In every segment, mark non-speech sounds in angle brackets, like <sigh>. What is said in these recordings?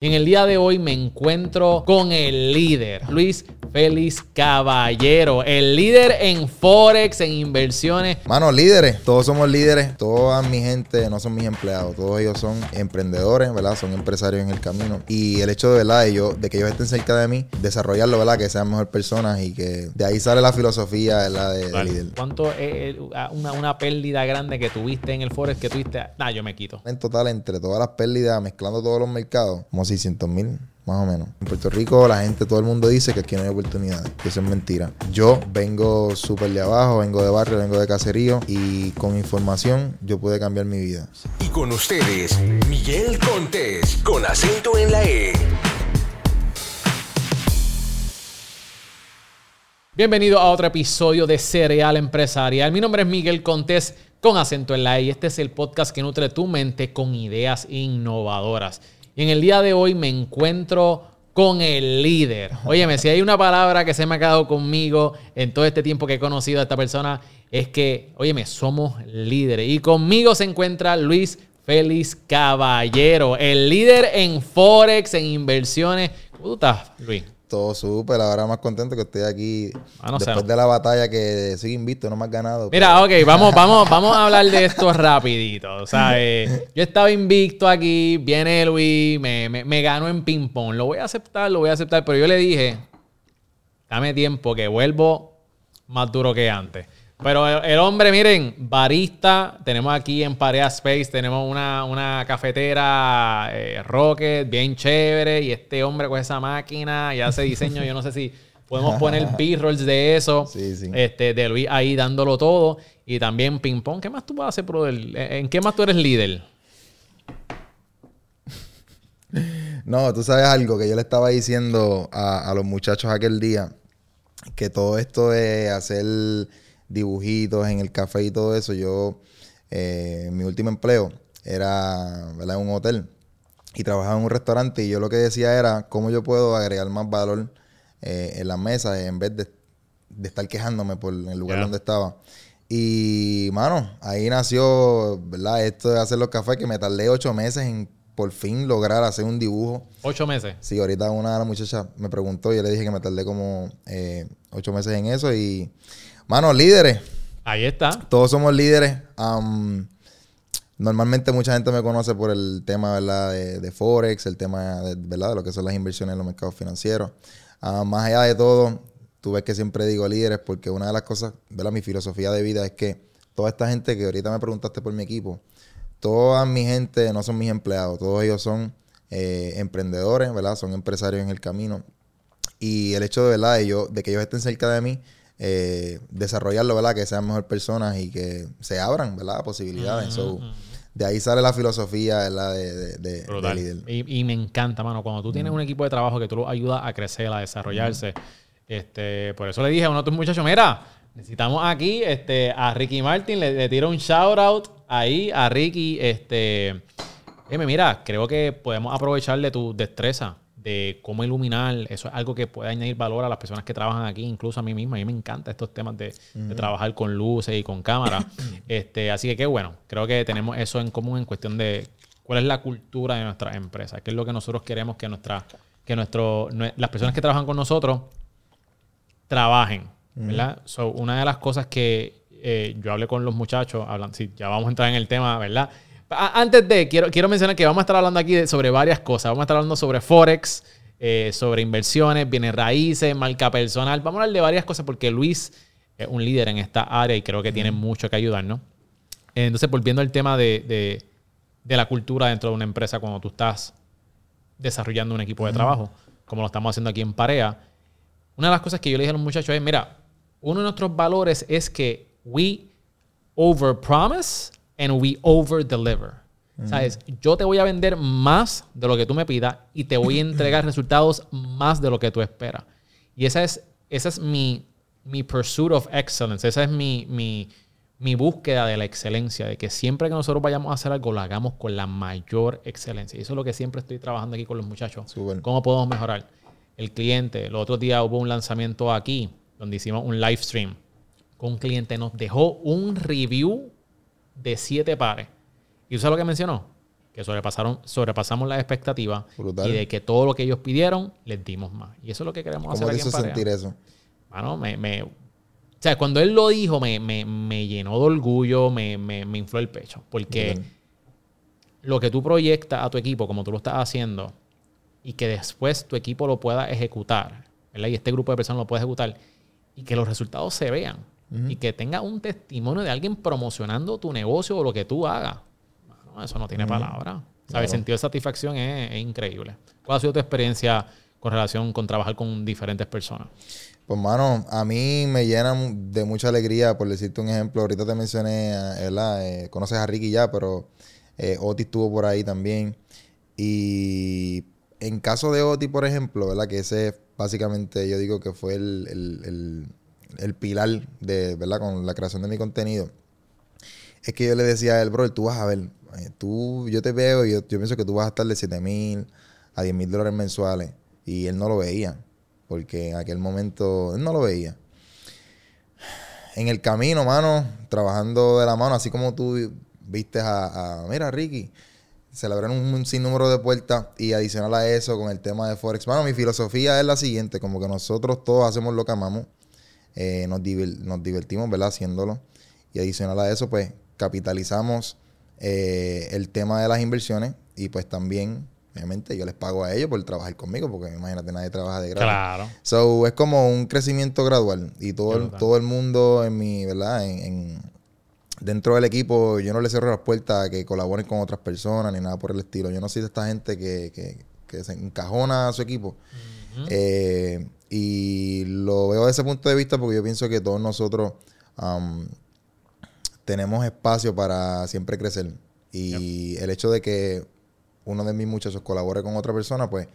Y en el día de hoy me encuentro con el líder, Luis Félix Caballero, el líder en Forex, en inversiones. Mano, líderes, todos somos líderes, toda mi gente no son mis empleados, todos ellos son emprendedores, ¿verdad? Son empresarios en el camino. Y el hecho de, ¿verdad? De, yo, de que ellos estén cerca de mí, desarrollarlo, ¿verdad? Que sean mejor personas y que de ahí sale la filosofía, ¿verdad? De, de líder. ¿Cuánto es una, una, pérdida grande que tuviste en el Forex que tuviste? Nah, yo me quito. En total, entre todas las pérdidas, mezclando todos los mercados, como 600 mil más o menos. En Puerto Rico la gente, todo el mundo dice que aquí no hay oportunidades, que eso es mentira. Yo vengo súper de abajo, vengo de barrio, vengo de caserío y con información yo pude cambiar mi vida. Y con ustedes, Miguel Contés, con acento en la E. Bienvenido a otro episodio de Cereal Empresarial. Mi nombre es Miguel Contés con acento en la E y este es el podcast que nutre tu mente con ideas innovadoras. Y en el día de hoy me encuentro con el líder. Óyeme, si hay una palabra que se me ha quedado conmigo en todo este tiempo que he conocido a esta persona, es que, óyeme, somos líderes. Y conmigo se encuentra Luis Félix Caballero, el líder en Forex, en inversiones. ¿Cómo estás, Luis? Todo súper, ahora más contento que estoy aquí ah, después de la batalla que sigue invicto, no me has ganado. Mira, ok, vamos, <laughs> vamos, vamos a hablar de esto rapidito. O sea, eh, yo estaba invicto aquí, viene Luis, me, me, me ganó en ping pong. Lo voy a aceptar, lo voy a aceptar, pero yo le dije, dame tiempo que vuelvo más duro que antes. Pero el, hombre, miren, barista, tenemos aquí en Parea Space, tenemos una, cafetera eh, Rocket, bien chévere, y este hombre con esa máquina y hace diseño, yo no sé si podemos poner <laughs> B-rolls de eso, sí, sí. Este, de Luis ahí dándolo todo, y también ping pong, ¿qué más tú vas a hacer, brother? ¿En qué más tú eres líder? No, tú sabes algo que yo le estaba diciendo a, a los muchachos aquel día, que todo esto de hacer dibujitos en el café y todo eso. Yo, eh, mi último empleo era en un hotel y trabajaba en un restaurante y yo lo que decía era cómo yo puedo agregar más valor eh, en la mesa en vez de, estar quejándome por el lugar donde estaba. Y, mano, ahí nació, ¿verdad? Esto de hacer los cafés que me tardé ocho meses en por fin lograr hacer un dibujo. ¿Ocho meses? Sí, ahorita una de las muchachas me preguntó y yo le dije que me tardé como eh, ocho meses en eso y Mano, líderes. Ahí está. Todos somos líderes. normalmente mucha gente me conoce por el tema ¿verdad? De, Forex, el tema de, ¿verdad? de lo que son las inversiones en los mercados financieros. Más allá de todo, tú ves que siempre digo líderes porque una de las cosas, ¿verdad? mi filosofía de vida es que toda esta gente que ahorita me preguntaste por mi equipo, toda mi gente no son mis empleados, todos ellos son eh, emprendedores, ¿verdad? Son empresarios en el camino. Y el hecho de, ¿verdad? De, de que ellos estén cerca de mí, eh, desarrollarlo, ¿verdad? Que sean mejor personas y que se abran, ¿verdad? Posibilidades. de ahí sale la filosofía, ¿verdad? De, de, líder. Y, me encanta, mano, cuando tú tienes un equipo de trabajo que tú lo ayudas a crecer, a desarrollarse. este Por eso le dije a uno de tus muchachos, mira, necesitamos aquí este, a Ricky Martin, le, tiro un shout out ahí a Ricky. Este, mira, creo que podemos aprovechar de tu destreza de cómo iluminar, eso es algo que puede añadir valor a las personas que trabajan aquí, incluso a mí misma. A mí me encanta estos temas de, trabajar con luces y con cámaras. <coughs> este, así que qué bueno, creo que tenemos eso en común en cuestión de cuál es la cultura de nuestra empresa, qué es lo que nosotros queremos que, nuestra, que nuestro, las personas que trabajan con nosotros trabajen. ¿verdad? una de las cosas que eh, yo hablé con los muchachos, hablan, sí, ya vamos a entrar en el tema, ¿verdad? Antes de, quiero, quiero mencionar que vamos a estar hablando aquí sobre varias cosas. Vamos a estar hablando sobre Forex, eh, sobre inversiones, bienes raíces, marca personal. Vamos a hablar de varias cosas porque Luis es un líder en esta área y creo que tiene mucho que ayudarnos. Entonces, volviendo al tema de, la cultura dentro de una empresa cuando tú estás desarrollando un equipo de trabajo, como lo estamos haciendo aquí en Parea, una de las cosas que yo le dije a los muchachos es, mira, uno de nuestros valores es que we overpromise and we over deliver. ¿Sabes? Yo te voy a vender más de lo que tú me pidas y te voy a <laughs> entregar resultados más de lo que tú esperas. Y esa es, esa es mi, mi pursuit of excellence. Esa es mi, mi, mi, búsqueda de la excelencia, de que siempre que nosotros vayamos a hacer algo, lo hagamos con la mayor excelencia. Y eso es lo que siempre estoy trabajando aquí con los muchachos. ¿Cómo podemos mejorar? El cliente, el otro día hubo un lanzamiento aquí, donde hicimos un live stream. Con un cliente nos dejó un review de siete pares. ¿Y tú sabes lo que mencionó? que sobrepasaron, sobrepasamos las expectativas Brutal. y de que todo lo que ellos pidieron les dimos más. Y eso es lo que queremos ¿Cómo hacer te en hizo sentir eso? Mano, me, me- o sea, cuando él lo dijo, me, me- me llenó de orgullo, me, me- me infló el pecho. Porque Brutal. lo que tú proyectas a tu equipo, como tú lo estás haciendo, y que después tu equipo lo pueda ejecutar, ¿verdad? Y este grupo de personas lo pueda ejecutar, y que los resultados se vean, y que tenga un testimonio de alguien promocionando tu negocio o lo que tú hagas. Mano, eso no tiene palabra. ¿Sabes? El Claro. sentido de satisfacción es, es increíble. ¿Cuál ha sido tu experiencia con relación con trabajar con diferentes personas? Pues, mano, a mí me llena de mucha alegría, por decirte un ejemplo. Ahorita te mencioné, ¿verdad? Eh, conoces a Ricky ya, pero eh, Oti estuvo por ahí también. Y en caso de Oti, por ejemplo, ¿verdad? Que ese básicamente yo digo que fue el, el- el- el pilar de, ¿verdad? Con la creación de mi contenido. Es que yo le decía a él, bro, tú vas a ver, eh, tú, yo te veo y yo, yo pienso que tú vas a estar de 7 mil a 10 mil dólares mensuales. Y él no lo veía, porque en aquel momento él no lo veía. En el camino, mano, trabajando de la mano, así como tú viste a, mira, Ricky, celebraron un, un sinnúmero de puertas y adicional a eso con el tema de Forex. Mano, mi filosofía es la siguiente, como que nosotros todos hacemos lo que amamos, eh, nos, divir- nos divertimos, ¿verdad? Haciéndolo. Y adicional a eso, pues capitalizamos eh, el tema de las inversiones y pues también, obviamente, yo les pago a ellos por trabajar conmigo, porque imagínate, nadie trabaja de gratis. Claro. So, es como un crecimiento gradual. Y todo, el, todo el mundo en mi, ¿verdad? En, en- dentro del equipo, yo no le cierro las puertas a que colaboren con otras personas ni nada por el estilo. Yo no soy de esta gente que, que- que se encajona a su equipo. Eh, y lo veo desde ese punto de vista porque yo pienso que todos nosotros tenemos espacio para siempre crecer. Y el hecho de que uno de mis muchachos colabore con otra persona, pues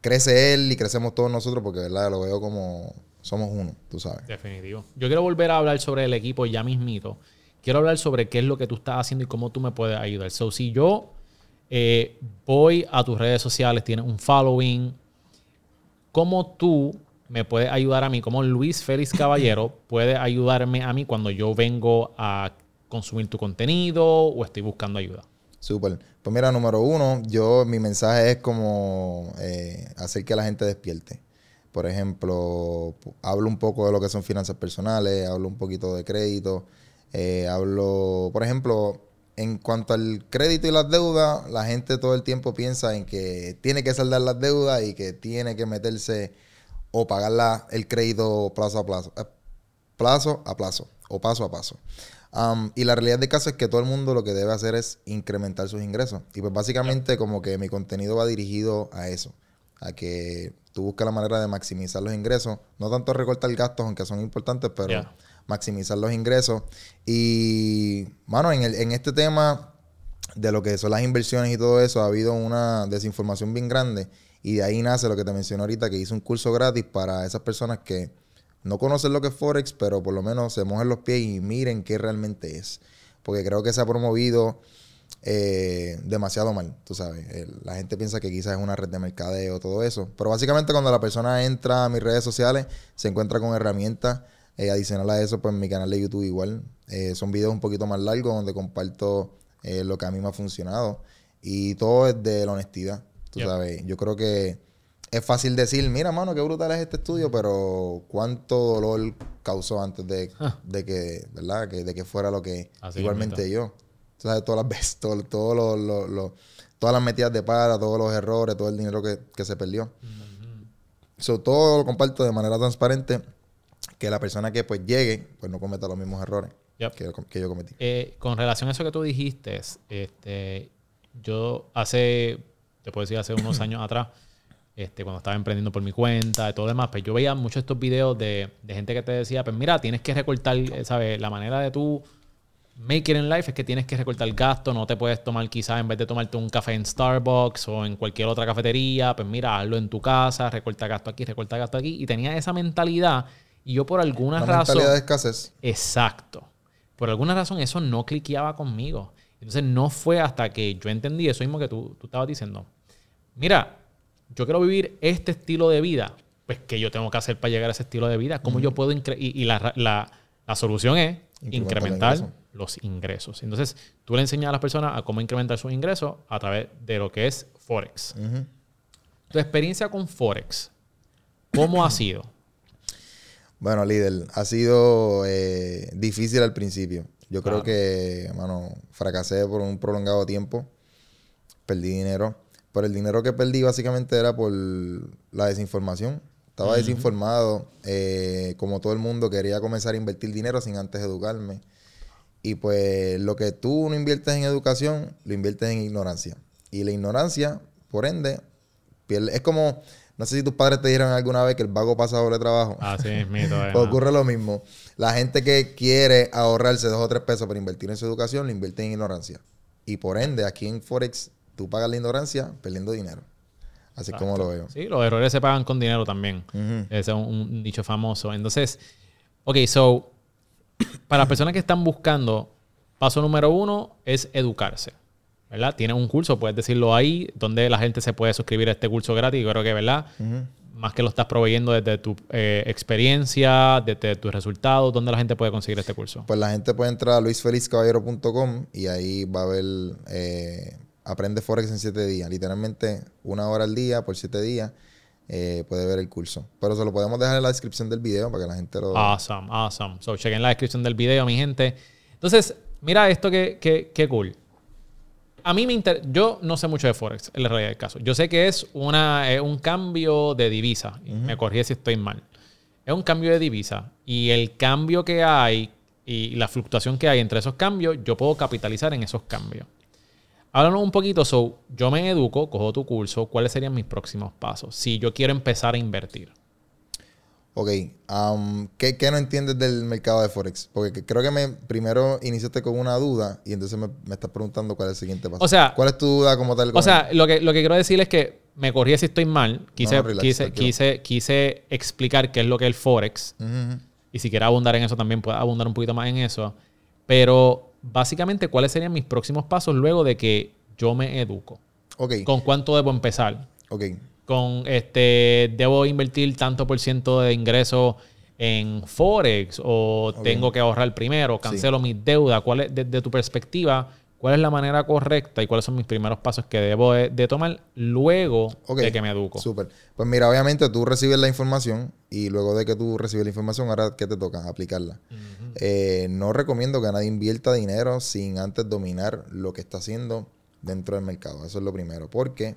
crece él y crecemos todos nosotros porque, ¿verdad? Lo veo como somos uno, tú sabes. Definitivo. Yo quiero volver a hablar sobre el equipo ya mismito. Quiero hablar sobre qué es lo que tú estás haciendo y cómo tú me puedes ayudar. So, si yo eh, voy a tus redes sociales, tienes un following, ¿cómo tú me puedes ayudar a mí? ¿Cómo Luis Félix Caballero <laughs> puede ayudarme a mí cuando yo vengo a consumir tu contenido o estoy buscando ayuda? Súper. Pues mira, número uno, yo, mi mensaje es como eh, hacer que la gente despierte. Por ejemplo, hablo un poco de lo que son finanzas personales, hablo un poquito de crédito, eh, hablo, por ejemplo, en cuanto al crédito y las deudas, la gente todo el tiempo piensa en que tiene que saldar las deudas y que tiene que meterse o pagar la- el crédito plazo a plazo, eh, plazo a plazo o paso a paso. Um, y la realidad del caso es que todo el mundo lo que debe hacer es incrementar sus ingresos. Y pues básicamente como que mi contenido va dirigido a eso, a que tú busques la manera de maximizar los ingresos, no tanto recortar gastos, aunque son importantes, pero maximizar los ingresos. Y, mano, en, el- en este tema de lo que son las inversiones y todo eso, ha habido una desinformación bien grande. Y de ahí nace lo que te mencioné ahorita, que hice un curso gratis para esas personas que no conocen lo que es Forex, pero por lo menos se mojen los pies y miren qué realmente es. Porque creo que se ha promovido eh, demasiado mal, tú sabes. La gente piensa que quizás es una red de mercadeo, todo eso. Pero básicamente cuando la persona entra a mis redes sociales, se encuentra con herramientas. Eh, adicional a eso, pues mi canal de YouTube igual. Eh, son videos un poquito más largos donde comparto eh, lo que a mí me ha funcionado. Y todo es de la honestidad, tú Yep. sabes. Yo creo que es fácil decir, mira, mano, qué brutal es este estudio, pero cuánto dolor causó antes de, Ah. de que, ¿verdad? Que, de que fuera lo que Así igualmente yo. Tú sabes, todas las <laughs> veces, todo, todo lo- lo- lo- todas las metidas de para, todos los errores, todo el dinero que, que se perdió. So, todo lo comparto de manera transparente, que la persona que pues llegue, pues no cometa los mismos errores Yep. que, que yo cometí. Eh, con relación a eso que tú dijiste, este, yo hace, te puedo decir, hace unos <clears throat> años atrás, este, cuando estaba emprendiendo por mi cuenta y todo lo demás, pues yo veía muchos estos videos de, de gente que te decía, pues mira, tienes que recortar, eh, ¿sabes? La manera de tú make it in life es que tienes que recortar gasto, no te puedes tomar quizás en vez de tomarte un café en Starbucks o en cualquier otra cafetería, pues mira, hazlo en tu casa, recorta gasto aquí, recorta gasto aquí. Y tenía esa mentalidad y yo por alguna Una razón... mentalidad de escasez. Exacto. Por alguna razón eso no cliqueaba conmigo. Entonces no fue hasta que yo entendí eso mismo que tú, tú estabas diciendo. Mira, yo quiero vivir este estilo de vida. Pues, ¿qué yo tengo que hacer para llegar a ese estilo de vida? ¿Cómo yo puedo Y, y la, la- la solución es incrementar los ingresos. Entonces, tú le enseñas a las personas a cómo incrementar sus ingresos a través de lo que es Forex. Tu experiencia con Forex, ¿cómo ha sido? Bueno, líder, ha sido eh, difícil al principio. Yo Claro. creo que, mano, fracasé por un prolongado tiempo. Perdí dinero. Pero el dinero que perdí básicamente era por la desinformación. Estaba desinformado. eh, como todo el mundo, quería comenzar a invertir dinero sin antes educarme. Y pues lo que tú no inviertes en educación, lo inviertes en ignorancia. Y la ignorancia, por ende, pierde. Es como, no sé si tus padres te dijeron alguna vez que el vago pasa doble trabajo. Así es, mito. ocurre lo mismo. La gente que quiere ahorrarse dos o tres pesos para invertir en su educación, lo invierte en ignorancia. Y por ende, aquí en Forex, tú pagas la ignorancia perdiendo dinero. Así es como lo veo. Sí, los errores se pagan con dinero también. Ese es un, un dicho famoso. Entonces, ok, so, <coughs> para las personas que están buscando, paso número uno es educarse. ¿Verdad? Tienes un curso, puedes decirlo ahí, donde la gente se puede suscribir a este curso gratis. Yo creo que, ¿verdad? Más que lo estás proveyendo desde tu eh, experiencia, desde tus resultados, ¿dónde la gente puede conseguir este curso? Pues la gente puede entrar a luisfelizcaballero.com y ahí va a ver, eh, aprende Forex en siete días. Literalmente una hora al día por siete días eh, puede ver el curso. Pero se lo podemos dejar en la descripción del video para que la gente lo... Awesome, awesome. So, chequen la descripción del video, mi gente. Entonces, mira esto que, que, que cool. A mí me inter... Yo no sé mucho de Forex, en la realidad del caso. Yo sé que es una, es un cambio de divisa. Me corrí si estoy mal. Es un cambio de divisa. Y el cambio que hay y la fluctuación que hay entre esos cambios, yo puedo capitalizar en esos cambios. Háblanos un poquito. So, yo me educo, cojo tu curso. ¿Cuáles serían mis próximos pasos? Si yo quiero empezar a invertir. Ok, am, ¿qué, qué no entiendes del mercado de Forex? Porque que- creo que me primero iniciaste con una duda y entonces me, me estás preguntando cuál es el siguiente paso. O sea- ¿cuál es tu duda como tal? O sea, lo que, lo que quiero decir es que me corrí si estoy mal. Quise, No, relax, quise, quise, quise explicar qué es lo que es el Forex. Y si quiero abundar en eso también, puedo abundar un poquito más en eso. Pero básicamente, ¿cuáles serían mis próximos pasos luego de que yo me educo? Ok, ¿Con cuánto debo empezar? ok. Con este, ¿debo invertir tanto por ciento de ingreso en Forex? ¿O tengo que ahorrar primero? ¿Cancelo mis deudas? ¿Cuál es, desde tu perspectiva, cuál es la manera correcta y cuáles son mis primeros pasos que debo de, de tomar luego de que me educo? Súper. Pues mira, obviamente tú recibes la información y luego de que tú recibes la información, ahora ¿qué te toca? Aplicarla. Eh, no recomiendo que nadie invierta dinero sin antes dominar lo que está haciendo dentro del mercado. Eso es lo primero. Porque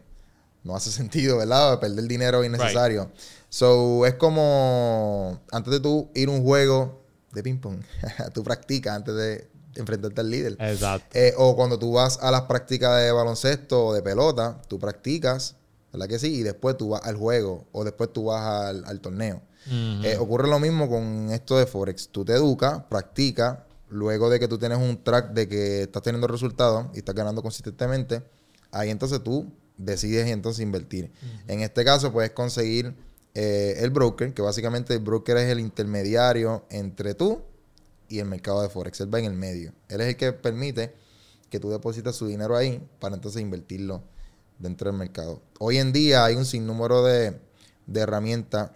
no hace <laughs> sentido, ¿verdad? Perder dinero innecesario. So, es como antes de tú ir a un juego de ping-pong, <laughs> tú practicas antes de enfrentarte al líder. Exacto. Eh, o cuando tú vas a las prácticas de baloncesto o de pelota, tú practicas, ¿verdad que sí? Y después tú vas al juego o después tú vas al, al torneo. Eh, ocurre lo mismo con esto de Forex. Tú te educas, practicas, luego de que tú tienes un track de que estás teniendo resultados y estás ganando consistentemente, ahí entonces tú decides entonces invertir. En este caso puedes conseguir eh, el broker, que básicamente el broker es el intermediario entre tú y el mercado de Forex. Él va en el medio. Él es el que permite que tú depositas su dinero ahí para entonces invertirlo dentro del mercado. Hoy en día hay un sinnúmero de, de herramientas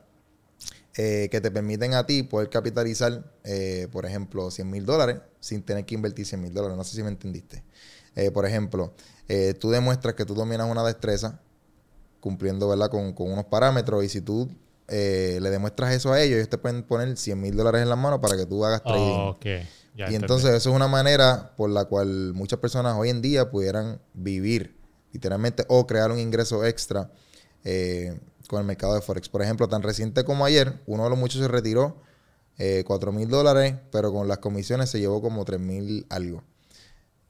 eh, que te permiten a ti poder capitalizar, eh, por ejemplo, 100 mil dólares sin tener que invertir 100 mil dólares. No sé si me entendiste. Eh, por ejemplo, tú demuestras que tú dominas una destreza cumpliendo ¿verdad? Con, con unos parámetros y si tú eh, le demuestras eso a ellos, ellos te pueden poner 100 mil dólares en las manos para que tú hagas trading. ok. Ya Y entonces eso es una manera por la cual muchas personas hoy en día pudieran vivir literalmente o crear un ingreso extra eh, con el mercado de Forex. Por ejemplo, tan reciente como ayer, uno de los muchos se retiró eh, 4 mil dólares, pero con las comisiones se llevó como 3 mil algo.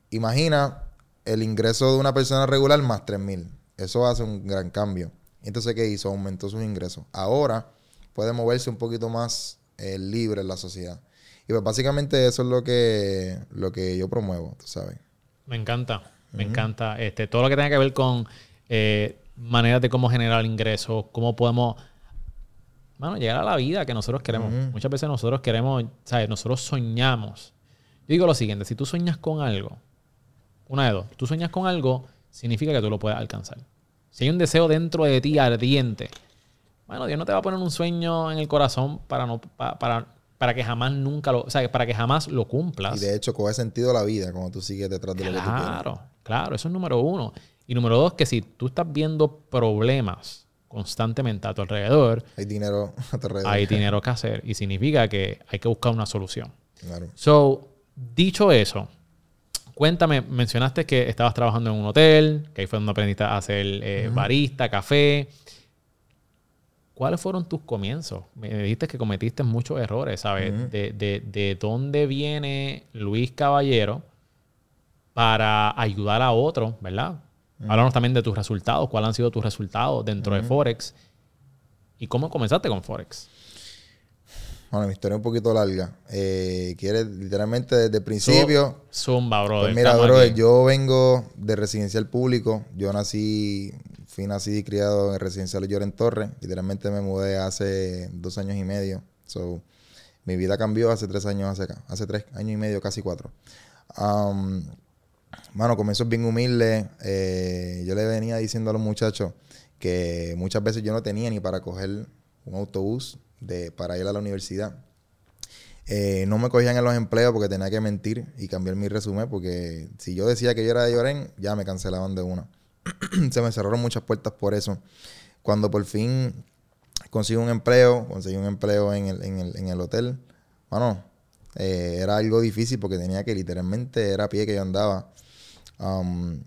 Imagina el ingreso de una persona regular más 3 mil. Eso hace un gran cambio. Entonces, ¿qué hizo? Aumentó sus ingresos. Ahora puede moverse un poquito más eh, libre en la sociedad. Y pues básicamente eso es lo que, lo que yo promuevo, tú sabes. Me encanta, me encanta. Este, todo lo que tenga que ver con eh, maneras de cómo generar ingresos, cómo podemos bueno, llegar a la vida que nosotros queremos. Muchas veces nosotros queremos, ¿sabes? Nosotros soñamos. Yo digo lo siguiente, si tú sueñas con algo, una de dos, tú sueñas con algo, significa que tú lo puedes alcanzar. Si hay un deseo dentro de ti ardiente, bueno, Dios no te va a poner un sueño en el corazón para, no, pa- para, para para que jamás nunca lo, o sea, para que jamás lo Y cumplas. de hecho, coge sentido la vida cuando tú sigues detrás de lo que tú quieres. Claro, claro, eso es número uno. Y número dos, que si tú estás viendo problemas constantemente a tu alrededor, Hay dinero <laughs> a tu alrededor. hay dinero que hacer y significa que hay que buscar una solución. Claro. So, dicho eso, cuéntame, mencionaste que estabas trabajando en un hotel, que ahí fue donde aprendiste a hacer eh, barista, café. ¿Cuáles fueron tus comienzos? Me dijiste que cometiste muchos errores, ¿sabes? de, de- de dónde viene Luis Caballero para ayudar a otros, ¿verdad? Háblanos también de tus resultados. ¿Cuáles han sido tus resultados dentro de Forex? ¿Y cómo comenzaste con Forex? Bueno, mi historia es un poquito larga. Eh, ¿Quieres literalmente desde el principio? Zumba, brother. Pues mira, brother, aquí. yo vengo de residencial público. Yo nací, fui nacido y criado en residencial Lloren Torres. Literalmente me mudé hace dos años y medio. So, mi vida cambió hace tres años hacia acá. Hace tres años y medio, casi cuatro. Um, mano, comienzo bien humilde. Eh, yo le venía diciendo a los muchachos que muchas veces yo no tenía ni para coger un autobús de, para ir a la universidad. Eh, no me cogían en los empleos porque tenía que mentir y cambiar mi resumen porque si yo decía que yo era de Lloren, ya me cancelaban de una. <clears throat> Se me cerraron muchas puertas por eso. Cuando por fin conseguí un empleo, conseguí un empleo en el, en el, en el hotel, bueno, eh, era algo difícil porque tenía que literalmente era a pie que yo andaba. Um,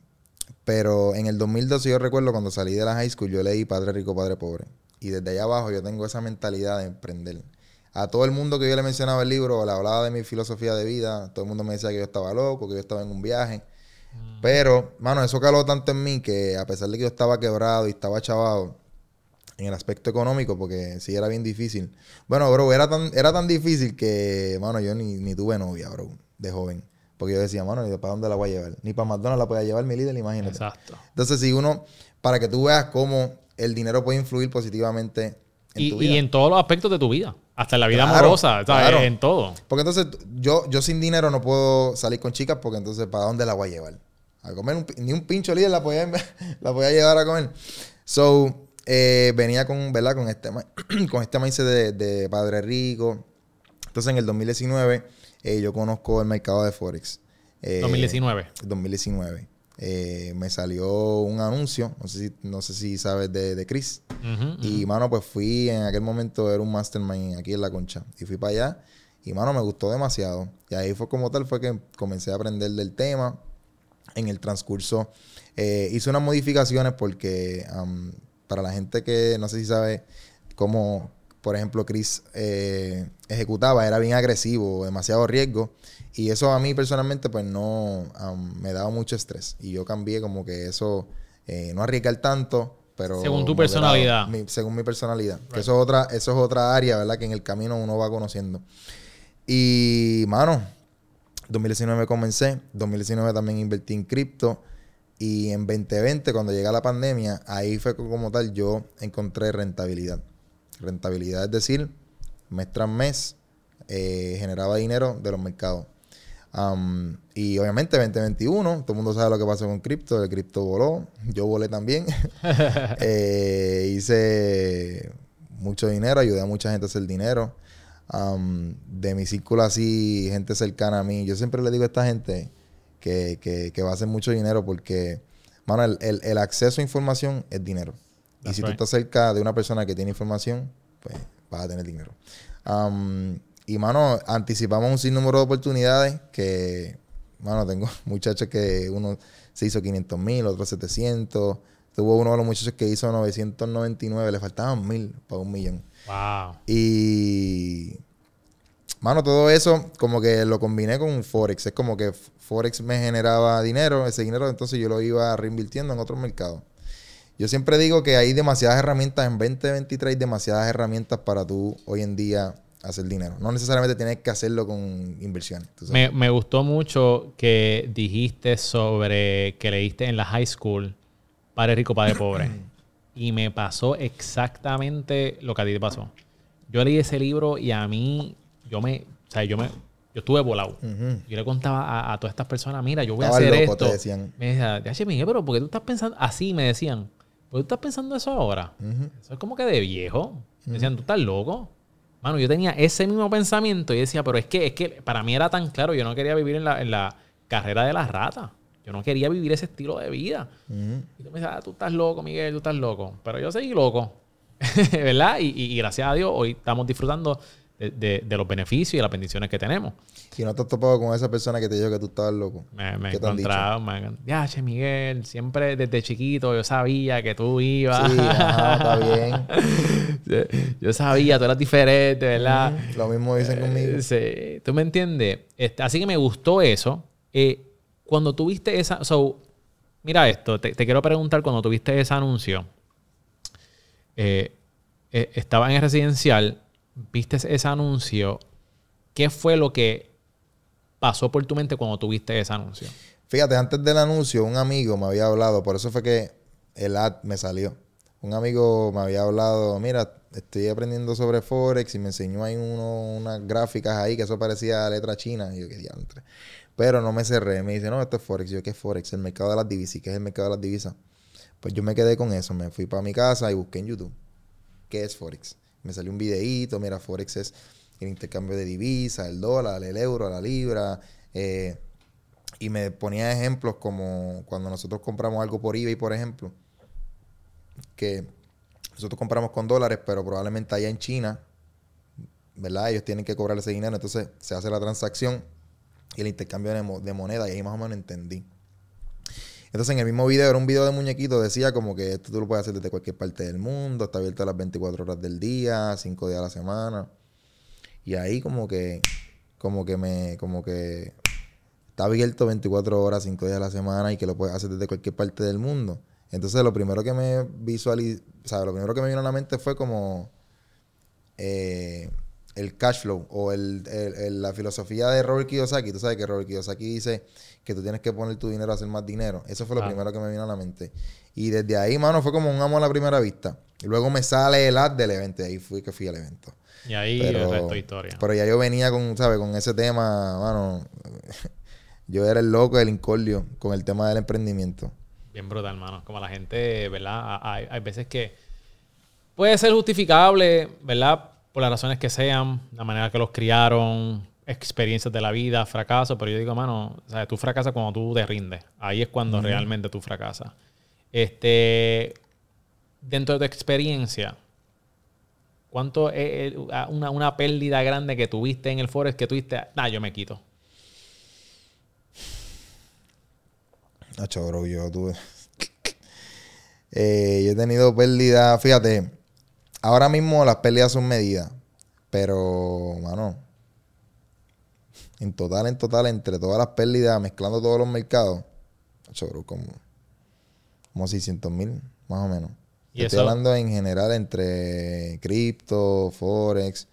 pero en el 2012 yo recuerdo cuando salí de la high school, yo leí Padre Rico, Padre Pobre. Y desde allá abajo yo tengo esa mentalidad de emprender. A todo el mundo que yo le mencionaba el libro, le hablaba de mi filosofía de vida, todo el mundo me decía que yo estaba loco, que yo estaba en un viaje. Pero, mano, eso caló tanto en mí que a pesar de que yo estaba quebrado y estaba chavado en el aspecto económico, porque sí era bien difícil. Bueno, bro, era tan, era tan difícil que, mano, yo ni, ni tuve novia, bro, de joven. Porque yo decía, mano, ¿y para dónde la voy a llevar? Ni para McDonald's la podía llevar mi líder, imagínate. Exacto. Entonces, si uno, para que tú veas cómo el dinero puede influir positivamente en Y, tu y vida. en todos los aspectos de tu vida. Hasta en la vida Claro, amorosa, ¿sabes? claro. En todo. Porque entonces yo, yo sin dinero no puedo salir con chicas porque entonces ¿para dónde la voy a llevar? A comer un ni un pincho líder la podía, <laughs> la podía llevar a comer. So, eh, venía con, ¿verdad? Con este, <clears throat> con este mindset de, de Padre Rico. Entonces en el 2019 eh, yo conozco el mercado de Forex. Eh, 2019. 2019. Eh, me salió un anuncio, no sé si, no sé si sabes de, de Chris. Y, mano, pues fui, en aquel momento era un mastermind aquí en La Concha. Y fui para allá. Y, mano, me gustó demasiado. Y ahí fue como tal, fue que comencé a aprender del tema. En el transcurso eh, hice unas modificaciones porque am, para la gente que no sé si sabe cómo, por ejemplo, Chris eh, ejecutaba, era bien agresivo, demasiado riesgo. Y eso a mí personalmente, pues no am, me daba mucho estrés. Y yo cambié como que eso, eh, no arriesgar tanto, pero. Según tu personalidad. Mi- según mi personalidad. Que eso es otra, eso es otra área, ¿verdad? Que en el camino uno va conociendo. Y, mano, 2019 comencé, 2019 también invertí en cripto. Y en 2020, cuando llega la pandemia, ahí fue como tal yo encontré rentabilidad. Rentabilidad, es decir, mes tras mes eh, generaba dinero de los mercados. Am, y obviamente 2021, todo el mundo sabe lo que pasó con cripto, el cripto voló, yo volé también. <laughs> Eh, hice mucho dinero, ayudé a mucha gente a hacer dinero. Am, de mi círculo así, gente cercana a mí, yo siempre le digo a esta gente que, que, que va a hacer mucho dinero porque, mano, el, el- el acceso a información es dinero. y si tú estás cerca de una persona que tiene información, pues vas a tener dinero. Y, mano, anticipamos un sinnúmero de oportunidades que, mano, tengo <laughs> muchachos que uno se hizo 500 mil, otro 700. Tuvo uno de los muchachos que hizo 999, le faltaban mil para un millón. Wow. Y, mano, todo eso como que lo combiné con Forex. Es como que Forex me generaba dinero, ese dinero entonces yo lo iba reinvirtiendo en otros mercados. Yo siempre digo que hay demasiadas herramientas, en 2023 hay demasiadas herramientas para tú hoy en día hacer dinero. No necesariamente tienes que hacerlo con inversiones. Me, me gustó mucho que dijiste sobre que leíste en la high school Padre Rico, Padre <clears throat> Pobre. y me pasó exactamente lo que a ti te pasó. Yo leí ese libro y a mí, yo me, o sea, yo me, yo estuve volado. Ujú. Yo le contaba a, a todas estas personas, mira, yo voy a hacer loco, esto. te decían. Me decían, "Yache, Miguel, pero ¿por qué tú estás pensando así? Me decían, ¿por qué tú estás pensando eso ahora? Eso es como que de viejo. Me decían, ¿tú estás loco? Mano, yo tenía ese mismo pensamiento y decía, pero es que, es que para mí era tan claro, yo no quería vivir en la, en la carrera de las ratas. Yo no quería vivir ese estilo de vida. Y tú me dices, ah, tú estás loco, Miguel, tú estás loco. Pero yo seguí loco. <laughs> ¿Verdad? Y, y- y gracias a Dios hoy estamos disfrutando de, de- de los beneficios y las bendiciones que tenemos. Y no te has topado con esa persona que te dijo que tú estabas loco. Me, me he encontrado, ya, che, Miguel, siempre desde chiquito yo sabía que tú ibas. Sí, <laughs> ajá, está bien. yo sabía, tú eras diferente, ¿verdad? Lo mismo dicen conmigo. Eh, Sí, ¿tú me entiendes? Este, así que me gustó eso. Eh, cuando tuviste esa... So, mira esto, te, te quiero preguntar, cuando tuviste ese anuncio, eh, estaba en el residencial, viste ese anuncio, ¿qué fue lo que pasó por tu mente cuando tuviste ese anuncio? Fíjate, antes del anuncio, un amigo me había hablado, por eso fue que el ad me salió. Un amigo me había hablado, mira, estoy aprendiendo sobre Forex y me enseñó ahí uno- unas gráficas ahí que eso parecía letra china. Y yo, qué diantre. Pero no me cerré. Me dice, no, esto es Forex. Yo, ¿qué es Forex? El mercado de las divisas. ¿Y qué es el mercado de las divisas? Pues yo me quedé con eso. Me fui para mi casa y busqué en YouTube. ¿Qué es Forex? Me salió un videíto. Mira, Forex es el intercambio de divisas, el dólar, el euro, la libra. eh, y me ponía ejemplos como cuando nosotros compramos algo por eBay, por ejemplo, que nosotros compramos con dólares, pero probablemente allá en China, ¿verdad? Ellos tienen que cobrar ese dinero, entonces se hace la transacción y el intercambio de, mo- de moneda, y ahí más o menos entendí. Entonces en el mismo video, era un video de muñequito, decía como que esto tú lo puedes hacer desde cualquier parte del mundo, está abierto a las 24 horas del día, 5 días a la semana. Y ahí como que, como que me, como que está abierto 24 horas, 5 días a la semana y que lo puedes hacer desde cualquier parte del mundo. Entonces lo primero que me visualizó, o sea, lo primero que me vino a la mente fue como eh, el cash flow o el, el- el- la filosofía de Robert Kiyosaki. Tú sabes que Robert Kiyosaki dice que tú tienes que poner tu dinero a hacer más dinero. Eso fue lo Claro. primero que me vino a la mente. Y desde ahí, mano, fue como un amor a la primera vista. Y luego me sale el ad del evento y ahí fui que fui al evento. Y ahí el resto de historia. Pero ya yo venía con, ¿sabes? Con ese tema, mano. <laughs> Yo era el loco del incordio con el tema del emprendimiento. Bien brutal, hermano. Como la gente, ¿verdad? Hay, hay veces que puede ser justificable, ¿verdad? Por las razones que sean, la manera que los criaron, experiencias de la vida, fracaso. Pero yo digo, mano, sea, tú fracasas cuando tú te rindes. Ahí es cuando realmente tú fracasas. Este, dentro de tu experiencia, ¿cuánto es una, una pérdida grande que tuviste en el Forex que tuviste? Nah, yo me quito. Nacho, bro, yo tuve. <laughs> Eh, yo he tenido pérdidas, fíjate, ahora mismo las pérdidas son medidas, pero, mano, en total, en total, entre todas las pérdidas, mezclando todos los mercados, Nacho, bro, como, como 600 mil, más o menos. ¿Y Te Estoy eso? hablando en general entre cripto, forex.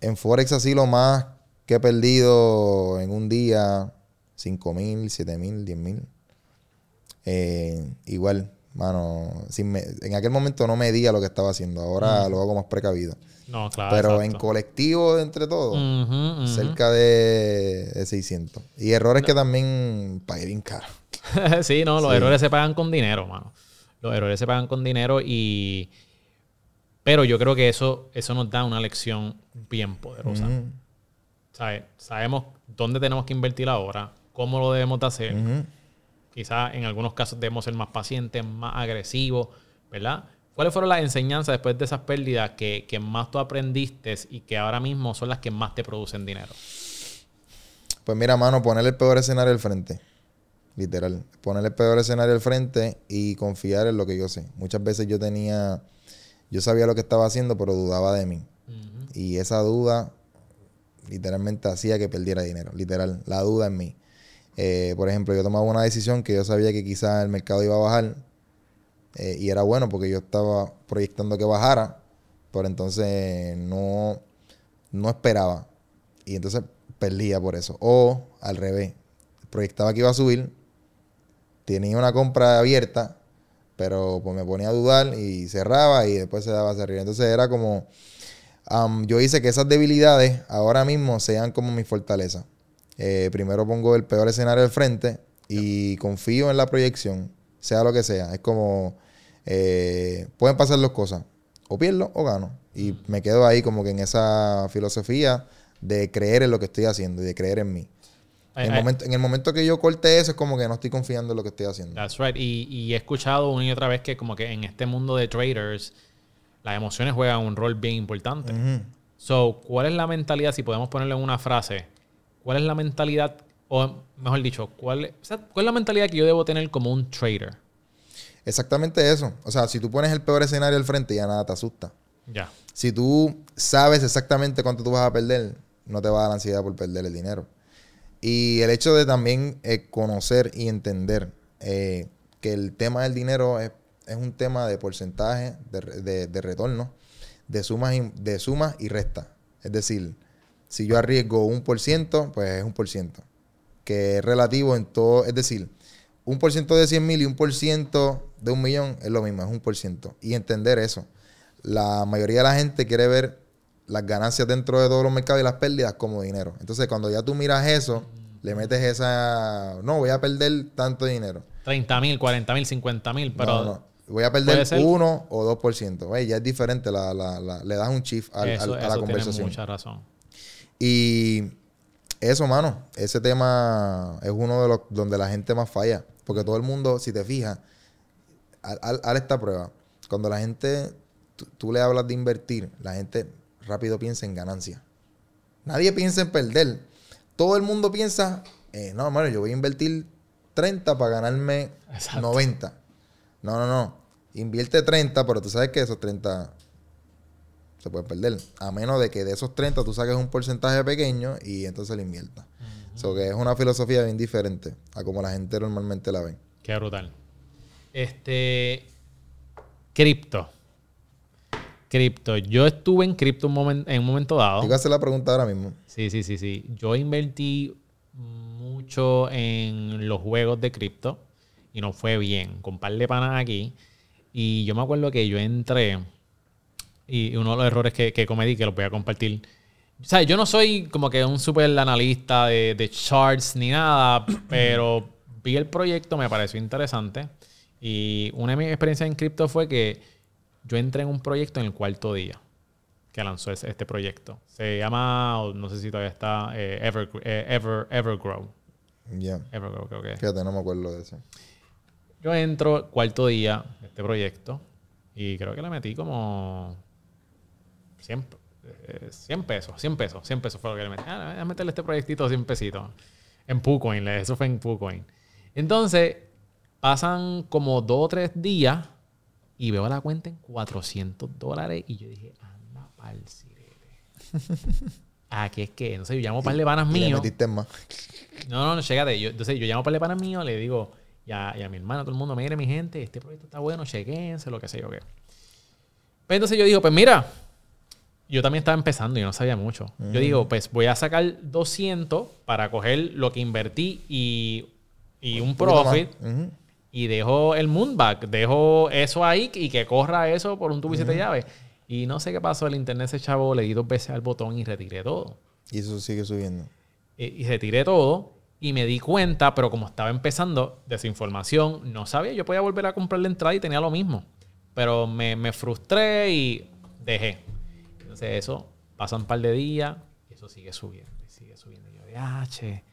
En forex así lo más que he perdido en un día, 5 mil, 7 mil, 10 mil. Eh, igual, mano, sin me- en aquel momento no medía lo que estaba haciendo, ahora lo hago más precavido. No, claro. Pero en colectivo, entre todos, ujú. cerca de, de 600. Y errores que también pagué bien caro. <laughs> sí, no, los Sí. errores se pagan con dinero, mano. Los errores se pagan con dinero y... Pero yo creo que eso, eso nos da una lección bien poderosa. Sabemos dónde tenemos que invertir ahora, cómo lo debemos de hacer. Quizás en algunos casos debemos ser más pacientes, más agresivos, ¿verdad? ¿Cuáles fueron las enseñanzas después de esas pérdidas que, que más tú aprendiste y que ahora mismo son las que más te producen dinero? Pues mira, mano, poner el peor escenario al frente. Literal. Poner el peor escenario al frente y confiar en lo que yo sé. Muchas veces yo tenía, yo sabía lo que estaba haciendo, pero dudaba de mí. Y esa duda literalmente hacía que perdiera dinero. Literal, la duda en mí. Eh, por ejemplo, yo tomaba una decisión que yo sabía que quizás el mercado iba a bajar. eh, y era bueno porque yo estaba proyectando que bajara. Pero entonces no, no esperaba. Y entonces perdía por eso. O al revés. Proyectaba que iba a subir. Tenía una compra abierta. Pero pues me ponía a dudar y cerraba y después se daba hacia arriba. Entonces era como... am, yo hice que esas debilidades ahora mismo sean como mi fortaleza. Eh, primero pongo el peor escenario al frente y confío en la proyección, sea lo que sea. Es como... eh, pueden pasar dos cosas. o pierdo o gano. Y me quedo ahí como que en esa filosofía de creer en lo que estoy haciendo y de creer en mí. Ay, En el, momento, en el momento que yo corte eso, es como que no estoy confiando en lo que estoy haciendo. That's right. Y, y he escuchado una y otra vez que como que en este mundo de traders, las emociones juegan un rol bien importante. So, ¿cuál es la mentalidad, si podemos ponerle en una frase, cuál es la mentalidad, o mejor dicho, cuál, o sea, cuál es la mentalidad que yo debo tener como un trader? Exactamente eso. O sea, si tú pones el peor escenario al frente, ya nada te asusta. Ya. Si tú sabes exactamente cuánto tú vas a perder, no te va a dar ansiedad por perder el dinero. Y el hecho de también eh, conocer y entender eh, que el tema del dinero es, es un tema de porcentaje, de, re- de- de retorno, de sumas, y, de sumas y restas. Es decir, si yo arriesgo un por ciento, pues es un por ciento. Que es relativo en todo. Es decir, un por ciento de 100 mil y un por ciento de un millón es lo mismo, es un por ciento. Y entender eso. La mayoría de la gente quiere ver las ganancias dentro de todos los mercados y las pérdidas como dinero. Entonces, cuando ya tú miras eso, le metes esa. No, voy a perder tanto dinero. 30 mil, 40 mil, 50 mil, pero no, no. Voy a perder ser- 1 o 2%. Güey, ya es diferente. La, la- la- le das un shift al- eso, al- a eso la tiene conversación. mucha razón. Y eso, mano, ese tema es uno de los donde la gente más falla. Porque todo el mundo, si te fijas, al, esta prueba. Cuando la gente, tú, le hablas de invertir, la gente rápido piensa en ganancia. Nadie piensa en perder. Todo el mundo piensa, eh, no, mano, yo voy a invertir 30 para ganarme Exacto. 90. No, no, no. Invierte 30, pero tú sabes que esos 30 se pueden perder. A menos de que de esos 30 tú saques un porcentaje pequeño y entonces lo inviertas. So que es una filosofía bien diferente a como la gente normalmente la ve. Qué brutal. Este. Cripto. Cripto. Yo estuve en cripto un en un momento dado. Yo voy a hacer la pregunta ahora mismo. Sí, sí, sí, sí. Yo invertí mucho en los juegos de cripto y no fue bien. Con un par de panas aquí. Y yo me acuerdo que yo entré y uno de los errores que, que cometí, que los voy a compartir. O sea, yo no soy como que un super analista de, de charts ni nada, <clears throat> pero vi el proyecto, me pareció interesante. Y una de mis experiencias en cripto fue que yo entré en un proyecto en el cuarto día que lanzó este proyecto. Se llama, no sé si todavía está, eh, Ever, eh, Ever, Evergrow. Ya. Evergrow creo que es. Fíjate, no me acuerdo de eso. Yo entro cuarto día de este proyecto y creo que le metí como 100, eh, 100 pesos, 100 pesos, 100 pesos fue lo que le metí. Ah, voy a meterle este proyectito 100 pesitos. En PooCoin, le- eso fue en PooCoin. Entonces, pasan como dos o tres días y veo la cuenta en 400 dólares y yo dije, anda pa'l sirete. <laughs> Aquí es que, entonces yo llamo a un par de panas Y míos. No, no, no, chécate. Yo, entonces yo llamo para el pana mío, le digo, ya, y a mi hermana, a todo el mundo, mire mi gente, este proyecto está bueno, chequense, lo que sé yo qué. Pues entonces yo digo, pues mira, yo también estaba empezando y no sabía mucho. Yo digo, pues voy a sacar 200 para coger lo que invertí y, y un profit y dejo el moonback, dejo eso ahí y que corra eso por un tubo y siete llaves. Y no sé qué pasó, el internet se chavo, le di dos veces al botón y retiré todo Y eso sigue subiendo. eh, y retiré todo y me di cuenta, pero como estaba empezando desinformación, no sabía, yo podía volver a comprar la entrada y tenía lo mismo. Pero me, me frustré y dejé. Entonces eso, pasan un par de días y eso sigue subiendo y sigue subiendo. Y yo de H.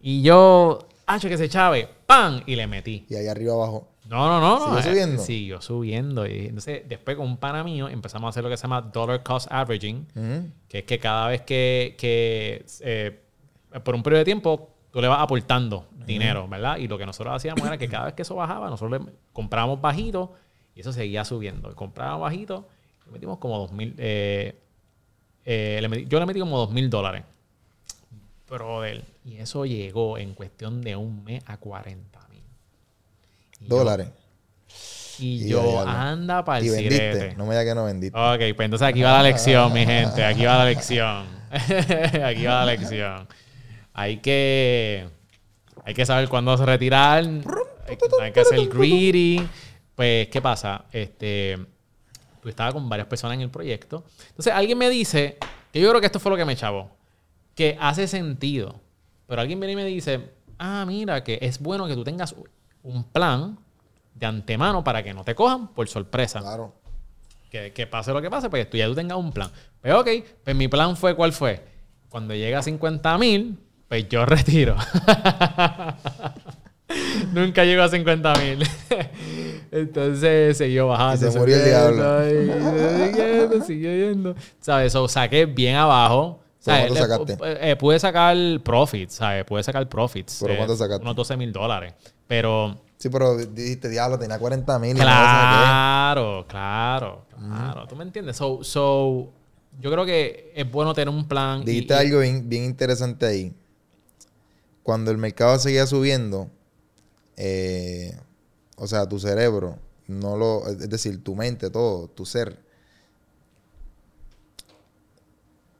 Y yo, H que se chave, ¡pam! Y le metí. Y ahí arriba abajo. No, no, no. ¿Siguió eh, subiendo? Siguió subiendo. Y entonces, después con un pana mío empezamos a hacer lo que se llama dollar cost averaging que es que cada vez que, que, eh, por un periodo de tiempo tú le vas aportando dinero, ¿verdad? Y lo que nosotros hacíamos era que cada vez que eso bajaba, nosotros le comprábamos bajito y eso seguía subiendo. Comprábamos bajito, metimos como dos mil, eh, eh, le metí- yo le metí como dos mil dólares. Brother, y eso llegó en cuestión de un mes a 40 mil. Dólares. Y Y yo, anda para el Y vendiste. No me digas que no vendiste. Ok, pues entonces aquí va la lección, mi gente. Aquí va la lección. <laughs> aquí va la lección. Hay que, hay que saber cuándo retirar. Hay, hay que ser greedy. Pues, ¿qué pasa? Este, tú estabas con varias personas en el proyecto. Entonces, alguien me dice, que yo creo que esto fue lo que me chavó, que hace sentido. Pero alguien viene y me dice, ah, mira, que es bueno que tú tengas un plan de antemano para que no te cojan por sorpresa. Claro. Que, que pase lo que pase, pues tú ya tú tengas un plan. Pues ok, pues mi plan fue, ¿cuál fue? Cuando llega a 50 mil, pues yo <laughs> retiro. Nunca llegó a 50 mil. Entonces siguió bajando. Y se murió el diablo. Siguió yendo, siguió yendo. ¿Sabes? So, saqué bien abajo. ¿Sabes? cuánto sacaste? eh, pude sacar profits, ¿sabes? Pude sacar profits. ¿Pero eh, cuánto sacaste? Unos 12 mil dólares. Pero Sí, pero dijiste, diablo, tenía 40 mil. Claro, claro, claro. ¿Tú me entiendes? So, so, yo creo que es bueno tener un plan. y- Dijiste y- algo bien, bien interesante ahí. Cuando el mercado seguía subiendo, eh, o sea, tu cerebro, no lo, es decir, tu mente, todo, tu ser,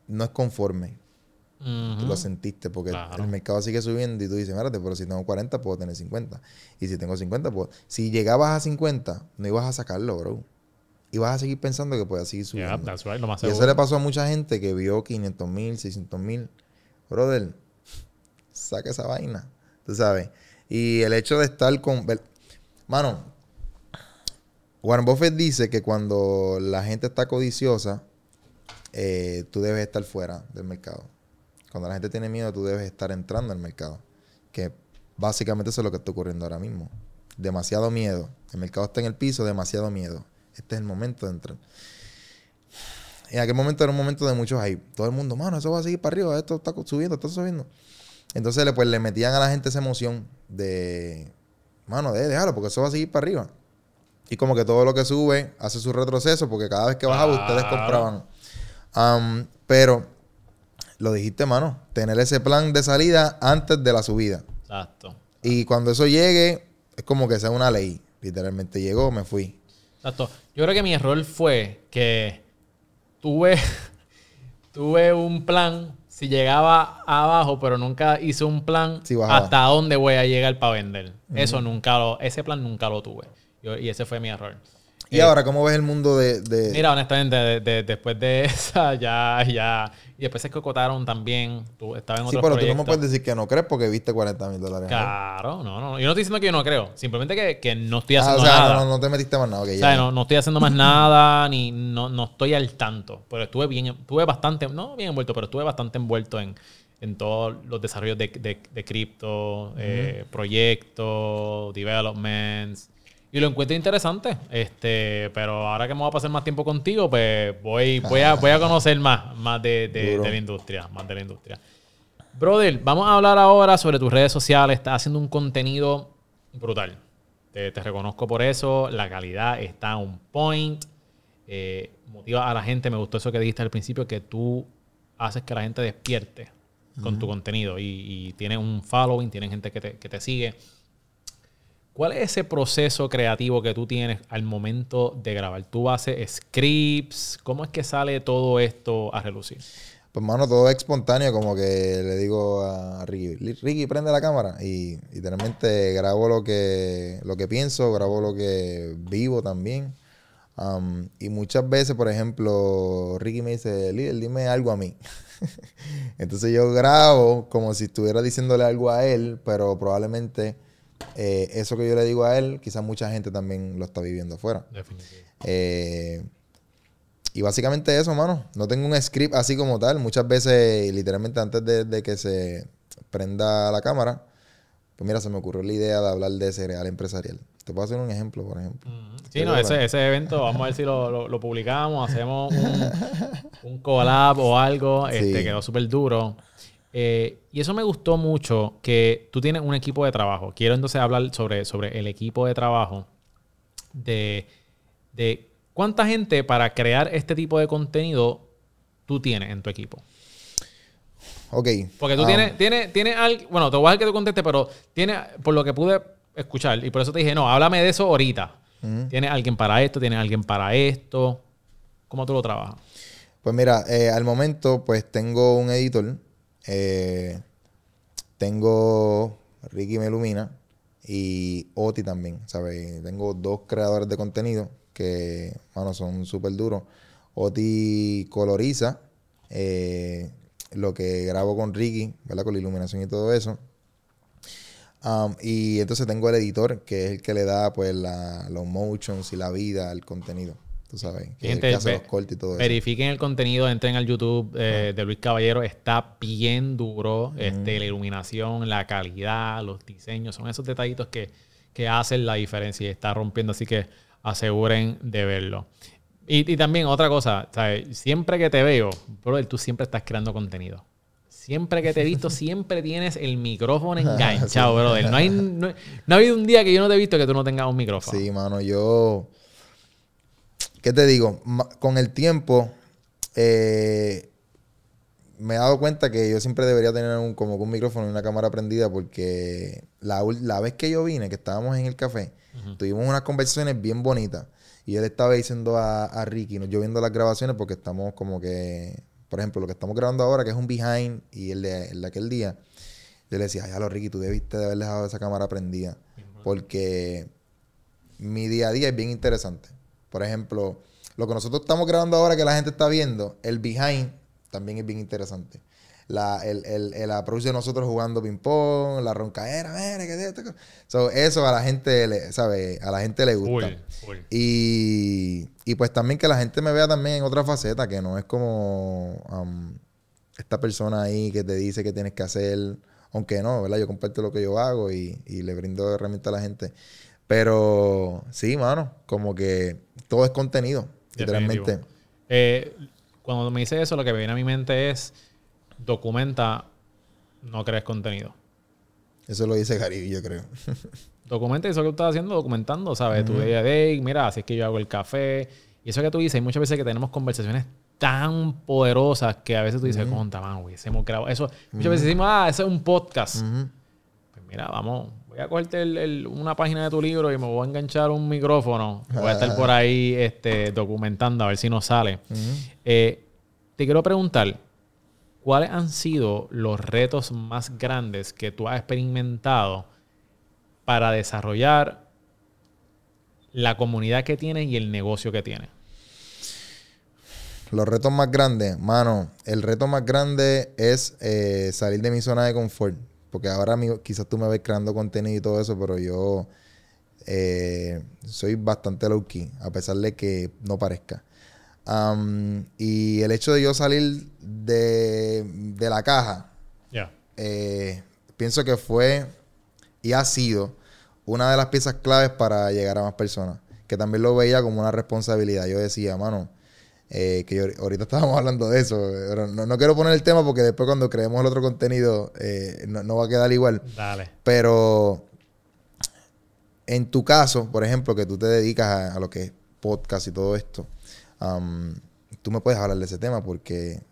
no es conforme. Tú lo sentiste porque Claro. el mercado sigue subiendo y tú dices, espérate, pero si tengo 40 puedo tener 50. Y si tengo 50, puedo... Si llegabas a 50, no ibas a sacarlo, bro. Ibas a seguir pensando que podías seguir Yeah, subiendo. that's right, lo más Y eso le pasó a mucha gente que vio 500 mil, 600 mil. Brother, saca esa vaina. Tú sabes. Y el hecho de estar con... Mano, Warren Buffett dice que cuando la gente está codiciosa, eh, tú debes estar fuera del mercado. Cuando la gente tiene miedo, tú debes estar entrando al mercado. Que básicamente eso es lo que está ocurriendo ahora mismo. Demasiado miedo. El mercado está en el piso, demasiado miedo. Este es el momento de entrar. En aquel momento era un momento de muchos hype. Todo el mundo, mano, eso va a seguir para arriba, esto está subiendo, está subiendo. Entonces pues, le metían a la gente esa emoción de, mano, déjalo, porque eso va a seguir para arriba. Y como que todo lo que sube hace su retroceso, porque cada vez que bajaba ustedes compraban. Pero, lo dijiste, mano, tener ese plan de salida antes de la subida. Exacto. Y cuando eso llegue, es como que sea una ley. Literalmente llegó, me fui. Exacto. Yo creo que mi error fue que tuve, <laughs> tuve un plan. Si llegaba abajo, pero nunca hice un plan Sí, hasta dónde voy a llegar para vender. Eso nunca lo, ese plan nunca lo tuve. Yo- y ese fue mi error. Y Eh, ahora, ¿cómo ves el mundo de...? de- Mira, honestamente, de- de- después de <laughs> esa, ya, ya. Y después se cocotaron también. Tú, estaba en sí, otros pero tú no proyectos. me puedes decir que no crees porque viste 40 mil dólares. Claro, no, no. Yo no estoy diciendo que yo no creo. Simplemente que, que no estoy Ah, haciendo o sea, nada. no, no te metiste más nada. O sea, no, no estoy haciendo más nada, ni no, no estoy al tanto. Pero estuve bien, estuve bastante, no bien envuelto, pero estuve bastante envuelto en, en todos los desarrollos de, de, de cripto, eh, proyectos, developments. Y lo encuentro interesante. Este, pero ahora que me voy a pasar más tiempo contigo, pues voy, voy, a, voy a conocer más, más de, de- la industria. Más de la industria. Brother, vamos a hablar ahora sobre tus redes sociales. Estás haciendo un contenido brutal. Te, te reconozco por eso. La calidad está on point. Eh, motiva a la gente. Me gustó eso que dijiste al principio, que tú haces que la gente despierte con tu contenido y, y tienes un following, tienes gente que te, que te sigue. ¿Cuál es ese proceso creativo que tú tienes al momento de grabar? ¿Tú haces scripts? ¿Cómo es que sale todo esto a relucir? Pues, mano, todo es espontáneo, como que le digo a Ricky, "Li- Ricky, prende la cámara. Y literalmente grabo lo que, lo que pienso, grabo lo que vivo también. Y muchas veces, por ejemplo, Ricky me dice, líder, dime algo a mí. <laughs> Entonces yo grabo como si estuviera diciéndole algo a él, pero probablemente eh, eso que yo le digo a él, quizás mucha gente también lo está viviendo afuera. Eh, y básicamente eso, mano. No tengo un script así como tal. Muchas veces, literalmente antes de, de que se prenda la cámara, pues mira, se me ocurrió la idea de hablar de cereal empresarial. Te puedo hacer un ejemplo, por ejemplo. Sí, no, ese, ese evento, vamos a ver si lo, lo- lo publicamos, hacemos un, <laughs> un collab o algo, este, Sí. quedó súper duro. Eh, y eso me gustó mucho, que tú tienes un equipo de trabajo. Quiero entonces hablar sobre, sobre el equipo de trabajo, de, de cuánta gente para crear este tipo de contenido tú tienes en tu equipo. Ok. Porque tú um, tienes, tienes, tienes bueno, te voy a dejar que tú contestes, pero tienes, por lo que pude escuchar, y por eso te dije, no, háblame de eso ahorita. Tienes alguien para esto, tienes alguien para esto. ¿Cómo tú lo trabajas? Pues mira, eh, al momento, pues tengo un editor. Eh, tengo Ricky Melumina y Oti también, ¿sabes? Tengo dos creadores de contenido que, mano, son súper duros. Oti coloriza eh, lo que grabo con Ricky, ¿verdad? Con la iluminación y todo eso. Um, y entonces tengo el editor, que es el que le da pues la- los motions y la vida al contenido. Tú sabes, que, Gente, que hace los cortes y todo eso. Verifiquen el contenido, entren al YouTube eh, de Luis Caballero. Está bien duro. Este, la iluminación, la calidad, los diseños. Son esos detallitos que, que hacen la diferencia y está rompiendo. Así que aseguren de verlo. Y, y también otra cosa, ¿sabes? siempre que te veo, brother, tú siempre estás creando contenido. Siempre que te he visto, <laughs> siempre tienes el micrófono <laughs> enganchado, brother. No, hay, no, no ha habido un día que yo no te he visto que tú no tengas un micrófono. Sí, mano, yo. ¿Qué te digo? Con el tiempo, eh, me he dado cuenta que yo siempre debería tener un, como un micrófono y una cámara prendida porque la, vez que yo vine, que estábamos en el café, tuvimos unas conversaciones bien bonitas. Y yo le estaba diciendo a, a Ricky, ¿no? yo viendo las grabaciones porque estamos como que, por ejemplo, lo que estamos grabando ahora, que es un behind y el de, el de aquel día, yo le decía, ay, lo Ricky, tú debiste de haber dejado esa cámara prendida. Porque mi día a día es bien interesante. Por ejemplo, lo que nosotros estamos grabando ahora que la gente está viendo, el behind también es bien interesante. La, el, el, el approach de nosotros jugando ping-pong, la roncaera, mira, ¿qué es esto? So, eso a la gente le, ¿sabe? A la gente le gusta. Y, y pues también que la gente me vea también en otra faceta, que no es como um, esta persona ahí que te dice que tienes que hacer, aunque no, ¿verdad? Yo comparto lo que yo hago y, y le brindo herramientas a la gente. Pero sí, mano, como que todo es contenido, Definitivo. literalmente. Eh, cuando me dice eso, lo que me viene a mi mente es documenta, no crees contenido. Eso lo dice Gary, yo creo. <laughs> Documenta eso que tú estás haciendo, documentando, ¿sabes? Tu día a día, mira, así es que yo hago el café. Y eso que tú dices, hay muchas veces que tenemos conversaciones tan poderosas que a veces tú dices, conta, mano, hubiésemos grabado eso. Muchas veces decimos, ah, ese es un podcast. Pues mira, vamos, voy a cogerte el- el- una página de tu libro y me voy a enganchar un micrófono. Voy a estar por ahí este, documentando a ver si nos sale. Eh, te quiero preguntar, ¿cuáles han sido los retos más grandes que tú has experimentado para desarrollar la comunidad que tienes y el negocio que tienes? Los retos más grandes, mano, el reto más grande es eh, salir de mi zona de confort. Porque ahora mi- quizás tú me ves creando contenido y todo eso, pero yo eh, soy bastante low key, a pesar de que no parezca. Am, y el hecho de yo salir de, de la caja, eh, pienso que fue y ha sido una de las piezas claves para llegar a más personas. Que también lo veía como una responsabilidad. Yo decía, mano, eh, que yo- ahorita estábamos hablando de eso. pero no, no quiero poner el tema porque después cuando creemos el otro contenido eh, no, no va a quedar igual. Dale. Pero en tu caso, por ejemplo, que tú te dedicas a, a lo que es podcast y todo esto, am, tú me puedes hablar de ese tema porque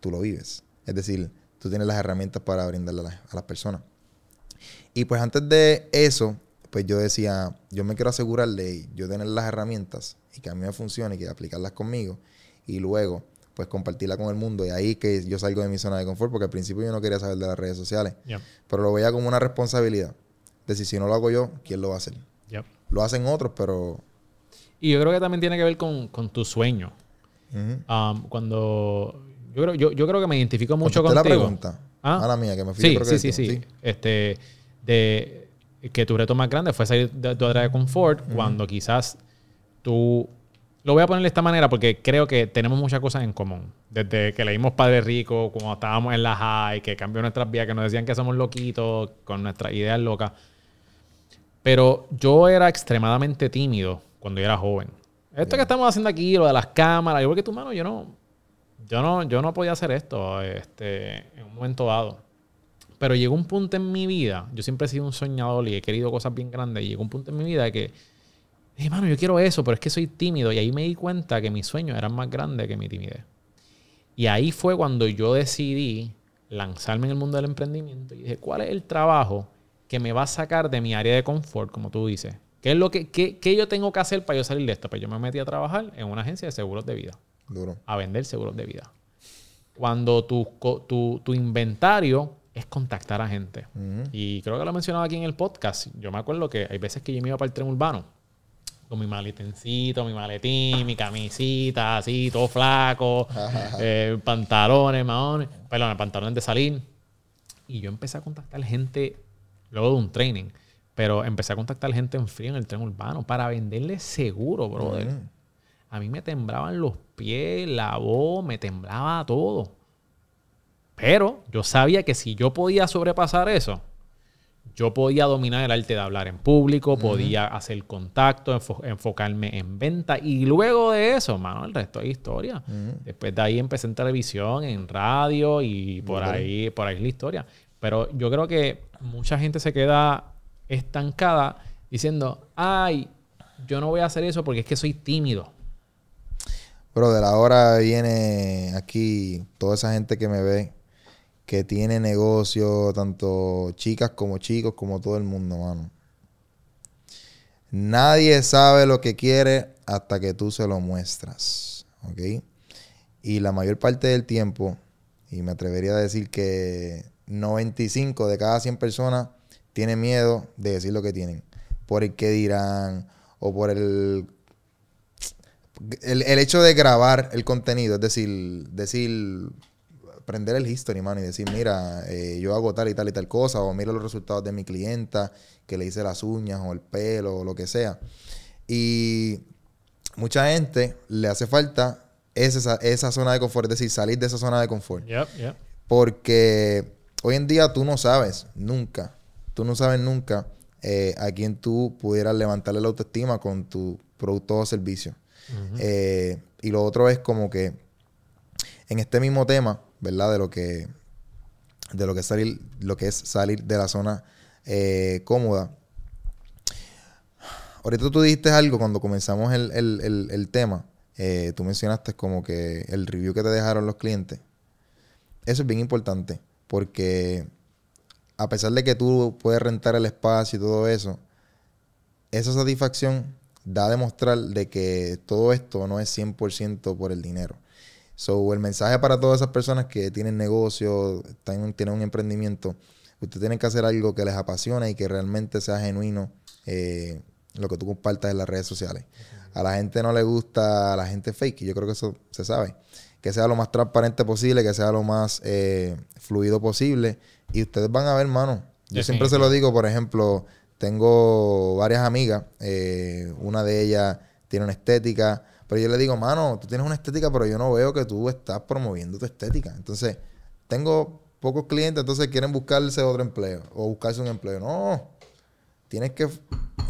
tú lo vives. Es decir, tú tienes las herramientas para brindarle a las, a las personas. Y pues antes de eso, pues yo decía, yo me quiero asegurar de yo tener las herramientas y que a mí me funcione y que aplicarlas conmigo y luego pues compartirla con el mundo y ahí que yo salgo de mi zona de confort porque al principio yo no quería saber de las redes sociales, pero lo veía como una responsabilidad. De si, si no lo hago yo, ¿quién lo va a hacer? Lo hacen otros, pero... Y yo creo que también tiene que ver con, con tu sueño. Um, cuando yo creo, yo, yo creo que me identifico mucho contigo. la pregunta. ¿Ah? Mala mía, que me fui Sí, sí, sí, Este, de que tu reto más grande fue salir de tu área de confort cuando quizás tú lo voy a poner de esta manera porque creo que tenemos muchas cosas en común. Desde que leímos Padre Rico, cuando estábamos en la high, que cambió nuestras vidas, que nos decían que somos loquitos con nuestras ideas locas. Pero yo era extremadamente tímido cuando yo era joven. Esto que estamos haciendo aquí, lo de las cámaras, igual que tu mano, yo no, yo no, yo no podía hacer esto este, en un momento dado. Pero llegó un punto en mi vida, yo siempre he sido un soñador y he querido cosas bien grandes, y llegó un punto en mi vida que, hey, mano, yo quiero eso, pero es que soy tímido. Y ahí me di cuenta que mis sueños eran más grandes que mi timidez. Y ahí fue cuando yo decidí lanzarme en el mundo del emprendimiento y dije, ¿cuál es el trabajo que me va a sacar de mi área de confort, como tú dices? ¿Qué es lo que qué, qué yo tengo que hacer para yo salir de esto? Pues yo me metí a trabajar en una agencia de seguros de vida Duro. a vender seguros de vida. Cuando tu, tu, tu inventario es contactar a gente. Ujú. Y creo que lo he mencionado aquí en el podcast. Yo me acuerdo que hay veces que yo me iba para el tren urbano con mi maletincito, mi maletín, mi camisita, así, todo flaco, eh, pantalones, maones, perdón, pantalones de salir. Y yo empecé a contactar gente luego de un training, pero empecé a contactar gente en frío en el tren urbano para venderles seguro, brother. A mí me temblaban los pies, la voz, me temblaba todo. Pero yo sabía que si yo podía sobrepasar eso, yo podía dominar el arte de hablar en público, podía hacer contacto, enfo- enfocarme en venta. Y luego de eso, mano, el resto es historia. Después de ahí empecé en televisión, en radio y por ahí, por ahí es la historia. Pero yo creo que mucha gente se queda estancada diciendo, ay, yo no voy a hacer eso porque es que soy tímido. Pero de la hora viene aquí toda esa gente que me ve, que tiene negocio, tanto chicas como chicos, como todo el mundo, mano. Nadie sabe lo que quiere hasta que tú se lo muestras, ¿ok? Y la mayor parte del tiempo, y me atrevería a decir que 95 de cada 100 personas tiene miedo de decir lo que tienen, por el que dirán o por el el, el hecho de grabar el contenido, es decir, decir, prender el history, mano, y decir, mira, eh, yo hago tal y tal y tal cosa, o mira los resultados de mi clienta, que le hice las uñas o el pelo o lo que sea. Y mucha gente le hace falta esa, esa zona de confort, es decir, salir de esa zona de confort. Yep, yep. Porque hoy en día tú no sabes nunca, tú no sabes nunca eh, a quién tú pudieras levantarle la autoestima con tu producto o servicio. Eh, y lo otro es como que en este mismo tema, ¿verdad? De lo que, de lo que, es salir, lo que es salir de la zona eh, cómoda. Ahorita tú dijiste algo cuando comenzamos el, el- el- el tema. eh, tú mencionaste como que el review que te dejaron los clientes. Eso es bien importante porque a pesar de que tú puedes rentar el espacio y todo eso, esa satisfacción da a demostrar de que todo esto no es 100% por el dinero. So, el mensaje para todas esas personas que tienen negocio, están- tienen un emprendimiento, usted tiene que hacer algo que les apasione y que realmente sea genuino eh, lo que tú compartas en las redes sociales. A la gente no le gusta a la gente fake, y yo creo que eso se sabe. Que sea lo más transparente posible, que sea lo más eh, fluido posible. Y ustedes van a ver, mano. Yo siempre se lo digo, por ejemplo, tengo varias amigas, eh, una de ellas tiene una estética, pero yo le digo, mano, tú tienes una estética, pero yo no veo que tú estás promoviendo tu estética. Entonces, tengo pocos clientes, entonces quieren buscarse otro empleo o buscarse un empleo. No, tienes que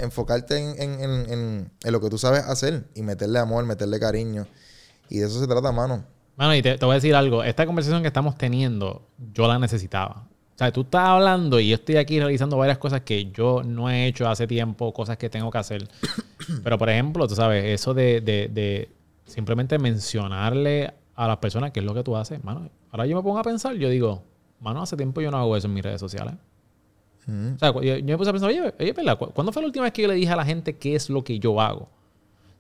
enfocarte en, en- en- en- en lo que tú sabes hacer y meterle amor, meterle cariño. Y de eso se trata, mano. Mano, y te, te voy a decir algo. Esta conversación que estamos teniendo, yo la necesitaba. O sea, tú estás hablando y yo estoy aquí realizando varias cosas que yo no he hecho hace tiempo, cosas que tengo que hacer. <coughs> Pero, por ejemplo, tú sabes, eso de, de- de simplemente mencionarle a las personas qué es lo que tú haces, mano. Ahora yo me pongo a pensar, yo digo, mano, hace tiempo yo no hago eso en mis redes sociales. O sea, yo, yo me puse a pensar, oye, oye, ¿verdad? ¿Cu- ¿Cuándo fue la última vez que yo le dije a la gente qué es lo que yo hago?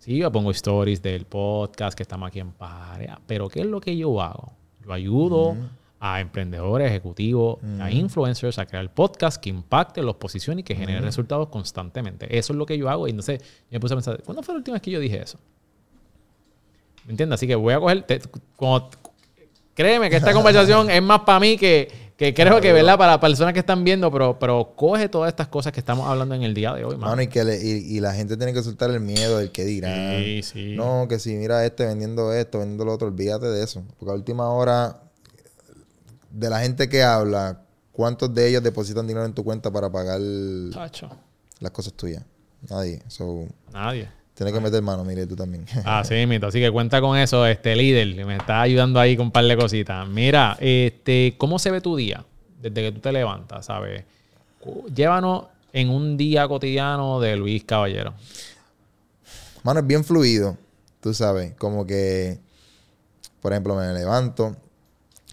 Sí, yo pongo stories del podcast que estamos aquí en Parea, pero ¿qué es lo que yo hago? Yo ayudo a emprendedores, ejecutivos, a influencers a crear podcasts que impacten, los posicionen y que generen resultados constantemente. Eso es lo que yo hago. Y entonces yo me puse a pensar, ¿cuándo fue la última vez que yo dije eso? ¿Me entiendes? Así que voy a coger... te- como- créeme que esta <laughs> conversación es más para mí que, que creo que, ¿verdad? Para personas que están viendo, pero, pero coge todas estas cosas que estamos hablando en el día de hoy, mano. Mano, y, que le- y, y la gente tiene que soltar el miedo del que dirán. Sí, sí. No, que si mira este vendiendo esto, vendiendo lo otro, olvídate de eso. Porque a última hora, de la gente que habla, ¿cuántos de ellos depositan dinero en tu cuenta para pagar las cosas tuyas? Nadie. So, Nadie. tienes que meter mano, mire, tú también. <laughs> Así mito. Así que cuenta con eso, este líder. Me está ayudando ahí con un par de cositas. Mira, este, ¿cómo se ve tu día? Desde que tú te levantas, ¿sabes? Llévanos en un día cotidiano de Luis Caballero. Mano, es bien fluido, tú sabes. Como que, por ejemplo, me levanto,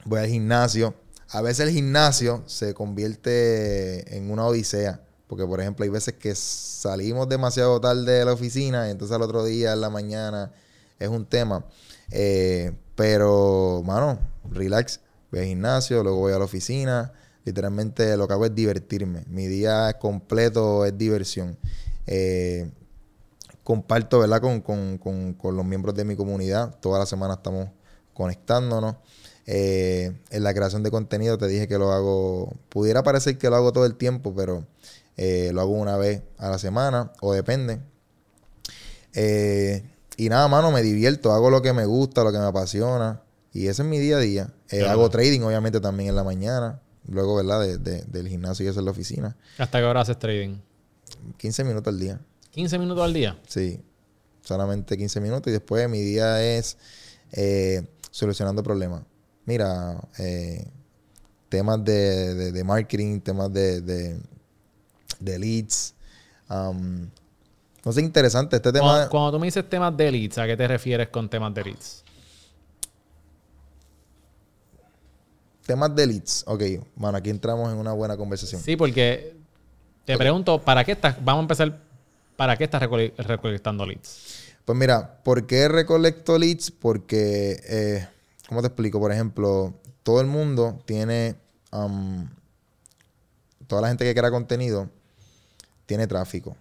voy al gimnasio. A veces el gimnasio se convierte en una odisea. Porque, por ejemplo, hay veces que salimos demasiado tarde de la oficina y entonces al otro día, en la mañana, es un tema. Eh, pero, mano, relax. Voy al gimnasio, luego voy a la oficina. Literalmente lo que hago es divertirme. Mi día completo es diversión. Eh, comparto, ¿verdad? Con, con- con- con los miembros de mi comunidad. Toda la semana estamos conectándonos. Eh, en la creación de contenido te dije que lo hago, pudiera parecer que lo hago todo el tiempo, pero eh, lo hago una vez a la semana o depende. Eh, y nada, mano, me divierto, hago lo que me gusta, lo que me apasiona. Y ese es mi día a día. Eh, Claro. Hago trading, obviamente, también en la mañana. Luego, ¿verdad? De- de- del gimnasio y eso en la oficina. ¿Hasta qué hora haces trading? 15 minutos al día. 15 minutos al día. Sí. Solamente 15 minutos. Y después mi día es eh, solucionando problemas. Mira, eh, temas de, de- de marketing, temas de, de, de leads. Um, no sé, interesante. Este tema... Cuando, cuando tú me dices temas de leads, ¿a qué te refieres con temas de leads? Temas de leads. Ok, bueno, aquí entramos en una buena conversación. Sí, porque te pregunto, ¿para qué estás? Vamos a empezar. ¿Para qué estás recole- recolectando leads? Pues mira, ¿por qué recolecto leads? Porque, eh, ¿cómo te explico? Por ejemplo, todo el mundo tiene, um, toda la gente que crea contenido tiene tráfico.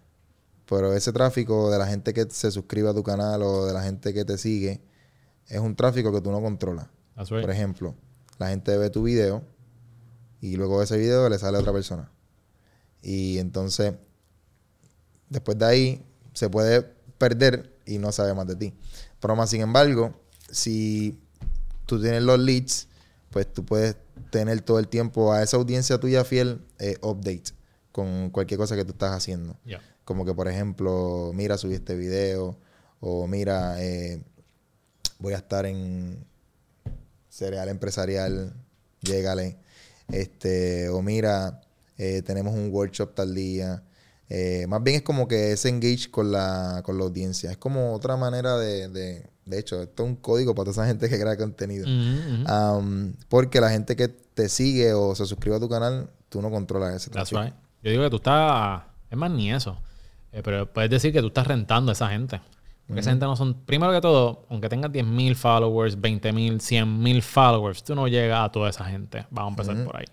Pero ese tráfico de la gente que se suscribe a tu canal o de la gente que te sigue es un tráfico que tú no controlas. Right. Por ejemplo, la gente ve tu video y luego de ese video le sale a otra persona. Y entonces, después de ahí, se puede perder y no sabe más de ti. Pero más sin embargo, si tú tienes los leads, pues tú puedes tener todo el tiempo a esa audiencia tuya fiel eh, update con cualquier cosa que tú estás haciendo. Como que, por ejemplo, mira, subí este video. O mira, eh, voy a estar en cereal empresarial, llégale. Este, o mira, eh, tenemos un workshop tal día. Eh, más bien es como que es engage con la, con la audiencia. Es como otra manera de, de, de hecho, esto es un código para toda esa gente que crea contenido. Um, porque la gente que te sigue o se suscribe a tu canal, tú no controlas ese That's right. Yo digo que tú estás. Es más ni eso. Eh, pero puedes decir que tú estás rentando a esa gente. Porque esa gente no son. Primero que todo, aunque tengas 10.000 followers, 20.000, 100.000 followers, tú no llegas a toda esa gente. Vamos a empezar por ahí.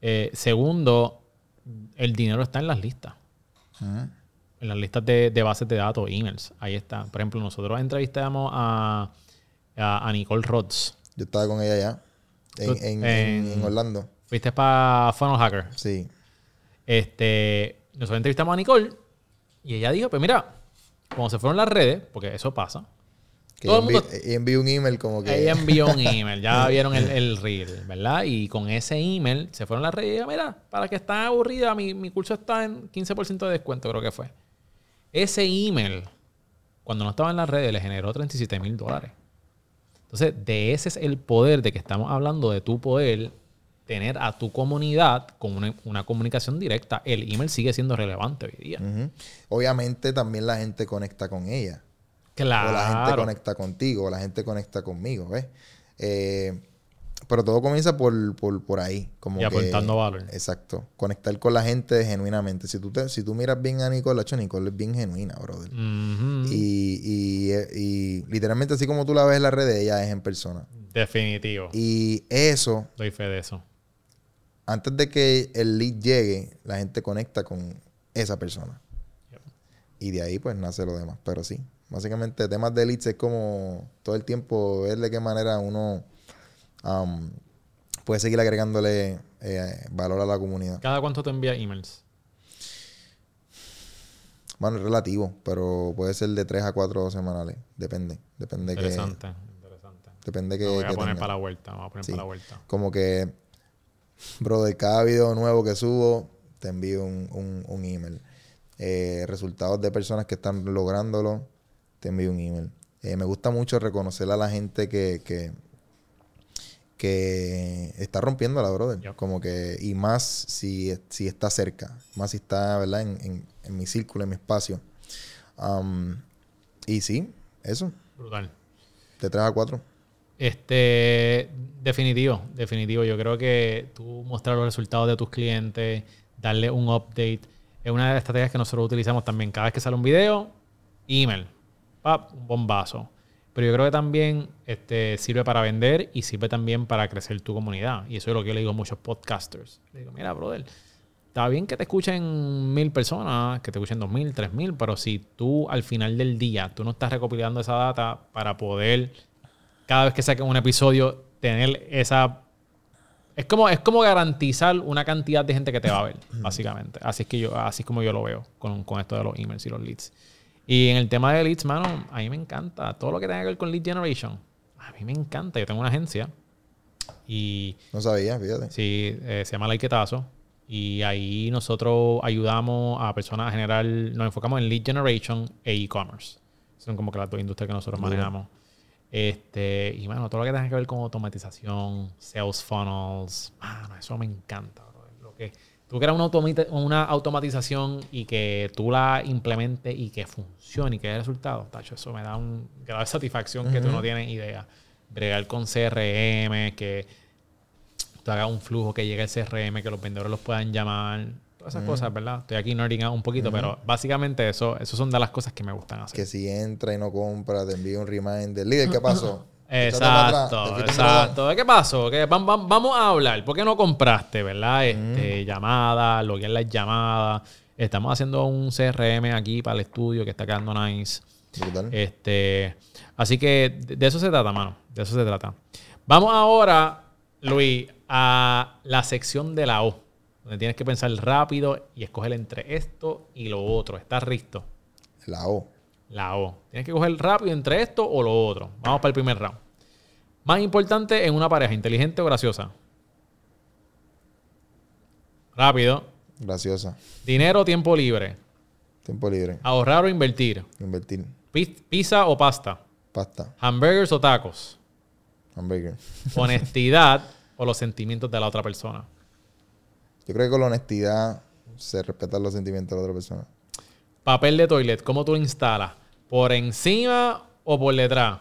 Eh, segundo, el dinero está en las listas. En las listas de, de bases de datos, emails. Ahí está. Por ejemplo, nosotros entrevistamos a, a, a Nicole Rhodes. Yo estaba con ella ya. En, en- en- en- en Orlando. Fuiste para Funnel Hacker. Sí. Este, nosotros entrevistamos a Nicole y ella dijo, pues mira, cuando se fueron las redes, porque eso pasa, Que Todo ella, el mundo- envi- ella envió un email como que... ella envió un email, ya <laughs> vieron el, el reel, ¿verdad? Y con ese email se fueron las redes y ella, mira, para que están aburrida, mi, mi curso está en 15% de descuento, creo que fue. Ese email, cuando no estaba en las redes, le generó 37 mil dólares. Entonces, de ese es el poder de que estamos hablando de tu poder tener a tu comunidad con una, una comunicación directa. El email sigue siendo relevante hoy día. Obviamente también la gente conecta con ella. Claro. O la gente conecta contigo, o la gente conecta conmigo, ¿ves? Eh, pero todo comienza por, por, por ahí. Como Y que- aportando valor. Exacto. Conectar con la gente genuinamente. Si tú, te- si tú miras bien a Nicole, hecho, Nicole es bien genuina, brother. Y, y, y literalmente así como tú la ves en las redes, ella es en persona. Definitivo. Y eso, Doy fe de eso. antes de que el lead llegue, la gente conecta con esa persona. Yep. Y de ahí pues nace lo demás. Pero sí, básicamente temas de leads es como todo el tiempo ver de qué manera uno um, puede seguir agregándole eh, valor a la comunidad. ¿Cada cuánto te envía emails? Bueno, es relativo, pero puede ser de 3 a 4 semanales. Depende. Depende que... Interesante. Interesante. Depende que... Me voy a que poner tenga. para la vuelta. Voy a poner Sí. para la vuelta. Como que, bro, de cada video nuevo que subo, te envío un, un- un email. Eh, resultados de personas que están lográndolo, te envío un email. Eh, me gusta mucho reconocer a la gente que, que, que está rompiendo la brother. Yep. Como que, y más si, si está cerca, más si está, ¿verdad? En, en- en mi círculo, en mi espacio. Um, y sí, eso, Brutal. de 3 a 4. Este, definitivo, definitivo. Yo creo que tú mostrar los resultados de tus clientes, darle un update, es una de las estrategias que nosotros utilizamos también. Cada vez que sale un video, email, pap, un bombazo. Pero yo creo que también este, sirve para vender y sirve también para crecer tu comunidad. Y eso es lo que yo le digo a muchos podcasters. Le digo, mira, brother, está bien que te escuchen mil personas, que te escuchen dos mil, tres mil, pero si tú al final del día, tú no estás recopilando esa data para poder cada vez que saquen un episodio, tener esa. Es como, es como garantizar una cantidad de gente que te va a ver, básicamente. Así es que yo, así es como yo lo veo con, con esto de los emails y los leads. Y en el tema de leads, mano, a mí me encanta. Todo lo que tenga que ver con lead generation, a mí me encanta. Yo tengo una agencia y No sabía, fíjate. sí, eh, se llama Laiquetazo. Y ahí nosotros ayudamos a personas a generar, nos enfocamos en lead generation e e-commerce. Son como que las dos industrias que nosotros Duro. manejamos. Este, y bueno, todo lo que tenga que ver con automatización, sales funnels, mano, eso me encanta. bro. Lo que, tú creas una, una automatización y que tú la implementes y que funcione y que dé resultados, tacho, eso me da un grado de satisfacción que tú no tienes idea. Bregar con CRM, que tú hagas un flujo que llegue al CRM, que los vendedores los puedan llamar, todas esas cosas, ¿verdad? Estoy aquí nerding un poquito, pero básicamente eso, eso son de las cosas que me gustan hacer. Que si entra y no compra, te envía un reminder. Líder, ¿qué <laughs> pasó? Exacto, exacto. ¿Qué pasó? ¿Qué- vam- vam- vamos a hablar. ¿Por qué no compraste, verdad? Este, Llamadas, loguear las llamadas. Estamos haciendo un CRM aquí para el estudio que está quedando nice. Brutal. Este, así que de de eso se trata, mano. De eso se trata. Vamos ahora, Luis, a la sección de la O, donde tienes que pensar rápido y escoger entre esto y lo otro. ¿Estás listo? La O. La O. Tienes que coger rápido entre esto o lo otro. Vamos para el primer round. Más importante en una pareja, inteligente o graciosa. Rápido. Graciosa. Dinero o tiempo libre. Tiempo libre. Ahorrar o invertir. Invertir. Pi- Pizza o pasta. Pasta. Hamburgers o tacos. Hamburger. <laughs> Honestidad o los sentimientos de la otra persona. Yo creo que con la honestidad se respetan los sentimientos de la otra persona. Papel de toilet, ¿cómo tú lo instalas? ¿Por encima o por detrás?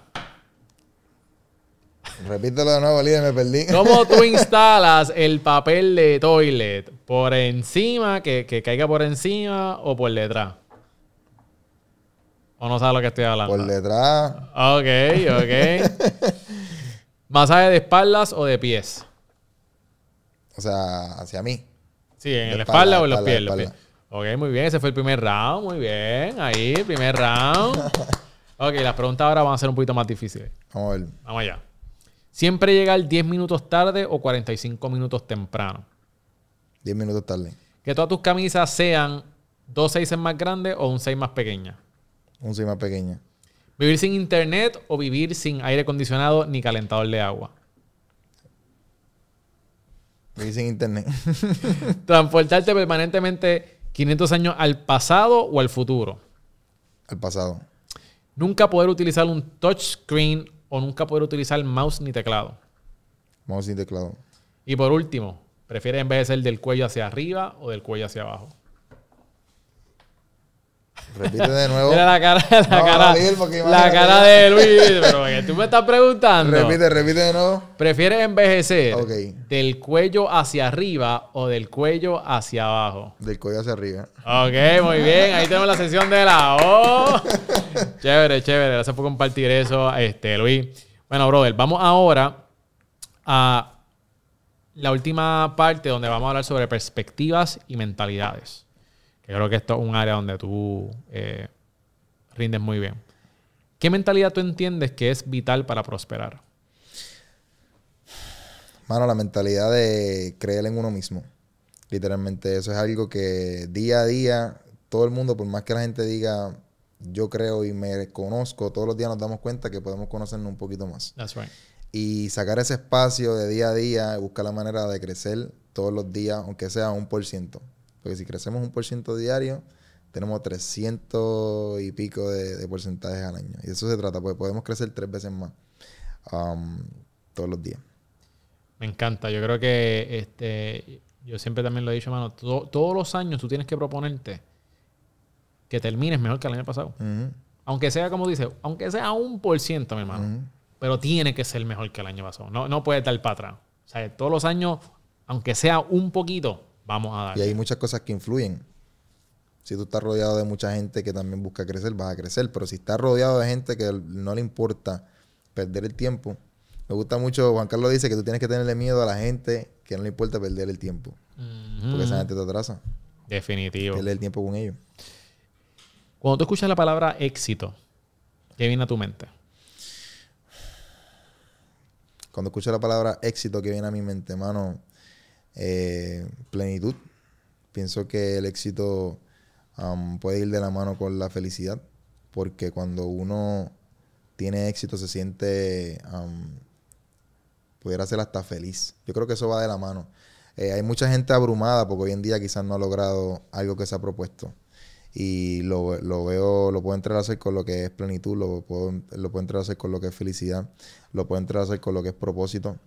Repítelo de nuevo, líder, me perdí. <laughs> ¿Cómo tú <laughs> instalas el papel de toilet? ¿Por encima, que, que caiga por encima o por detrás? ¿O no sabes lo que estoy hablando? Por detrás, Ok, ok. <laughs> ¿Masaje de espaldas o de pies? o sea, hacia mí. Sí, en De la espalda, espalda, o en los espalda, pies. Ok, muy bien. Ese fue el primer round. Muy bien. Ahí, primer round. <laughs> Ok, las preguntas ahora van a ser un poquito más difíciles. Vamos a ver. Vamos allá. ¿Siempre llegar 10 minutos tarde o 45 minutos temprano? 10 minutos tarde. Que todas tus camisas sean dos seises más grandes o un seis más pequeña. Un soy más pequeña. ¿Vivir sin internet o vivir sin aire acondicionado ni calentador de agua? Viví sin internet. <laughs> ¿Transportarte permanentemente 500 años al pasado o al futuro? Al pasado. Nunca poder utilizar un touchscreen o nunca poder utilizar mouse ni teclado. Vamos sin teclado. Y por último, ¿prefieres envejecer del cuello hacia arriba o del cuello hacia abajo? Repite de nuevo. Mira la cara, la No, cara, la cara de Luis. Pero que tú me estás preguntando. Repite, repite de nuevo. ¿Prefieres envejecer del cuello hacia arriba o del cuello hacia abajo? Del cuello hacia arriba. Ok, muy bien. Ahí tenemos la sesión de la O. <laughs> chévere, chévere. Gracias por compartir eso, este, Luis. Bueno, brother, vamos ahora a la última parte donde vamos a hablar sobre perspectivas y mentalidades. Que creo que esto es un área donde tú eh, rindes muy bien. ¿Qué mentalidad tú entiendes que es vital para prosperar? Mano, la mentalidad de creer en uno mismo. Literalmente, eso es algo que día a día, todo el mundo, por más que la gente diga, yo creo y me conozco, todos los días nos damos cuenta que podemos conocernos un poquito más. That's right. Y sacar ese espacio de día a día, buscar la manera de crecer todos los días, aunque sea un por ciento. Porque si crecemos un por ciento diario, tenemos 300 y pico de, de porcentajes al año. Y de eso se trata, porque podemos crecer tres veces más um, todos los días. Me encanta. Yo creo que este, yo siempre también lo he dicho, mano. to- todos los años tú tienes que proponerte que termines mejor que el año pasado. Aunque sea, como dice, aunque sea un por ciento, mi hermano. Pero tiene que ser mejor que el año pasado. No, no puede dar para atrás. O sea, todos los años, aunque sea un poquito, vamos a dar. Y hay muchas cosas que influyen. Si tú estás rodeado de mucha gente que también busca crecer, vas a crecer. Pero si estás rodeado de gente que no le importa perder el tiempo, me gusta mucho, Juan Carlos dice que tú tienes que tenerle miedo a la gente que no le importa perder el tiempo. Porque esa gente te atrasa. Definitivo. Perder el tiempo con ellos. Cuando tú escuchas la palabra éxito, ¿qué viene a tu mente? Cuando escucho la palabra éxito que viene a mi mente, mano, eh, plenitud. Pienso que el éxito um, puede ir de la mano con la felicidad. porque cuando uno tiene éxito se siente, um, pudiera ser hasta feliz. Yo creo que eso va de la mano. Eh, hay mucha gente abrumada porque hoy en día quizás no ha logrado algo que se ha propuesto. Y lo, lo veo, lo puedo entrelazar con lo que es plenitud, lo puedo, lo puedo entrelazar con lo que es felicidad, lo puedo entrelazar con lo que es propósito,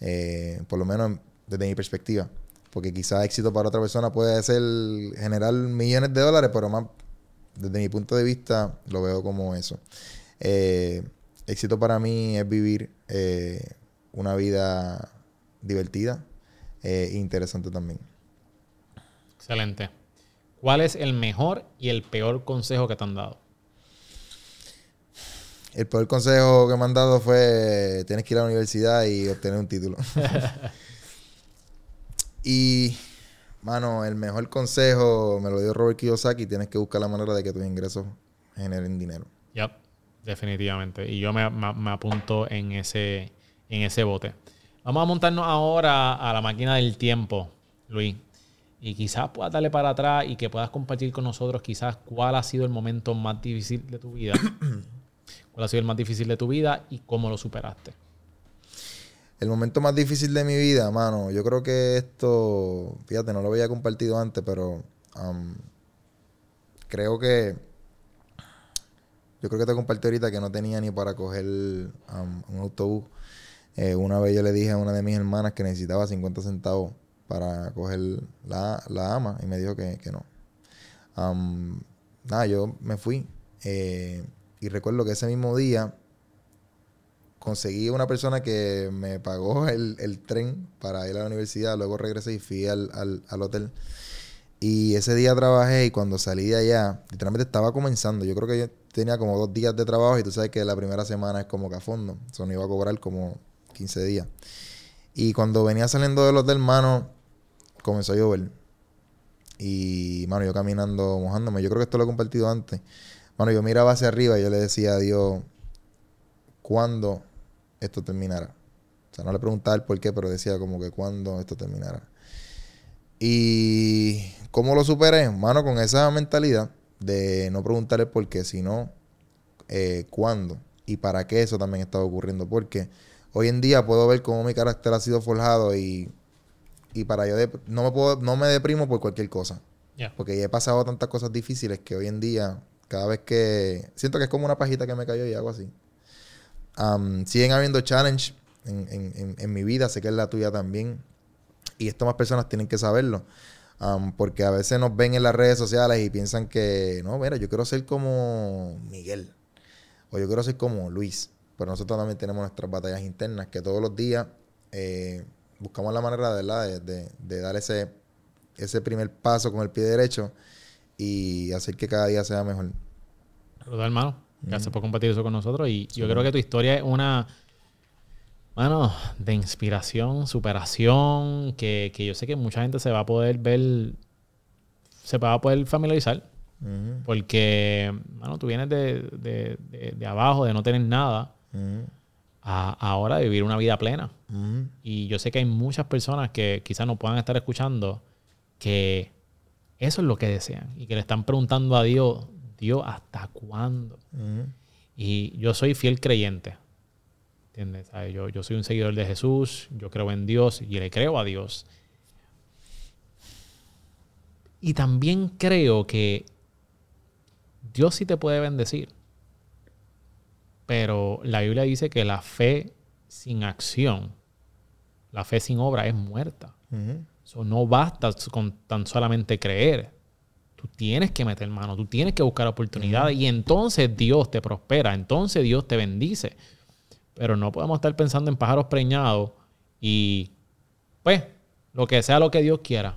eh, por lo menos desde mi perspectiva. Porque quizás éxito para otra persona puede ser generar millones de dólares, pero más desde mi punto de vista lo veo como eso. Eh, éxito para mí es vivir eh, una vida divertida e interesante también. Excelente. ¿Cuál es el mejor y el peor consejo que te han dado? El peor consejo que me han dado fue tienes que ir a la universidad y obtener un título. <laughs> y, mano, el mejor consejo me lo dio Robert Kiyosaki, tienes que buscar la manera de que tus ingresos generen dinero. Yep, definitivamente. Y yo me, me apunto en ese, en ese bote. Vamos a montarnos ahora a la máquina del tiempo, Luis. Y quizás puedas darle para atrás y que puedas compartir con nosotros quizás cuál ha sido el momento más difícil de tu vida. <coughs> cuál ha sido el más difícil de tu vida y cómo lo superaste. El momento más difícil de mi vida, mano, yo creo que esto, fíjate, no lo había compartido antes, pero um, creo que, yo creo que te compartí ahorita que no tenía ni para coger um, un autobús. Eh, una vez yo le dije a una de mis hermanas que necesitaba 50 centavos para coger la, ama y me dijo que, no. Um, nada, yo me fui eh, y recuerdo que ese mismo día conseguí una persona que me pagó el, tren para ir a la universidad, luego regresé y fui al, hotel. Y ese día trabajé y cuando salí de allá, literalmente estaba comenzando. Yo creo que yo tenía como dos días de trabajo y tú sabes que la primera semana es como que a fondo. Eso no iba a cobrar como 15 días. Y cuando venía saliendo del hotel, mano, comenzó a llover. Y, mano, yo caminando, mojándome. Yo creo que esto lo he compartido antes. Mano, yo miraba hacia arriba y yo le decía a Dios, ¿cuándo esto terminará. O sea, no le preguntaba el por qué, pero decía como que cuándo esto terminará. Y cómo lo superé, mano, con esa mentalidad de no preguntarle por qué, sino eh, cuándo y para qué eso también estaba ocurriendo. Porque hoy en día puedo ver cómo mi carácter ha sido forjado y, y para yo no me puedo, no me deprimo por cualquier cosa. Porque ya he pasado tantas cosas difíciles que hoy en día, cada vez que siento que es como una pajita que me cayó y hago así siguen habiendo challenge en, mi vida, sé que es la tuya también. Y esto más personas tienen que saberlo. porque a veces nos ven en las redes sociales y piensan que, no, mira, yo quiero ser como Miguel. O yo quiero ser como Luis. Pero nosotros también tenemos nuestras batallas internas que todos los días eh, buscamos la manera De, de, dar ese, ese primer paso con el pie derecho y hacer que cada día sea mejor. hermano. Gracias por compartir eso con nosotros. Y yo creo que tu historia es una, bueno, de inspiración, superación, que, yo sé que mucha gente se va a poder ver, se va a poder familiarizar. Porque, bueno, tú vienes de, abajo, de no tener nada, a ahora de vivir una vida plena. Y yo sé que hay muchas personas que quizás no puedan estar escuchando que eso es lo que desean y que le están preguntando a Dios, Dios, ¿hasta cuándo? Y yo soy fiel creyente. ¿Entiendes? Yo, yo soy un seguidor de Jesús, yo creo en Dios y le creo a Dios. Y también creo que Dios sí te puede bendecir. Pero la Biblia dice que la fe sin acción, la fe sin obra es muerta. Eso no basta con tan solamente creer. Tú tienes que meter mano, tú tienes que buscar oportunidades y entonces Dios te prospera, entonces Dios te bendice. Pero no podemos estar pensando en pájaros preñados y pues lo que sea lo que Dios quiera.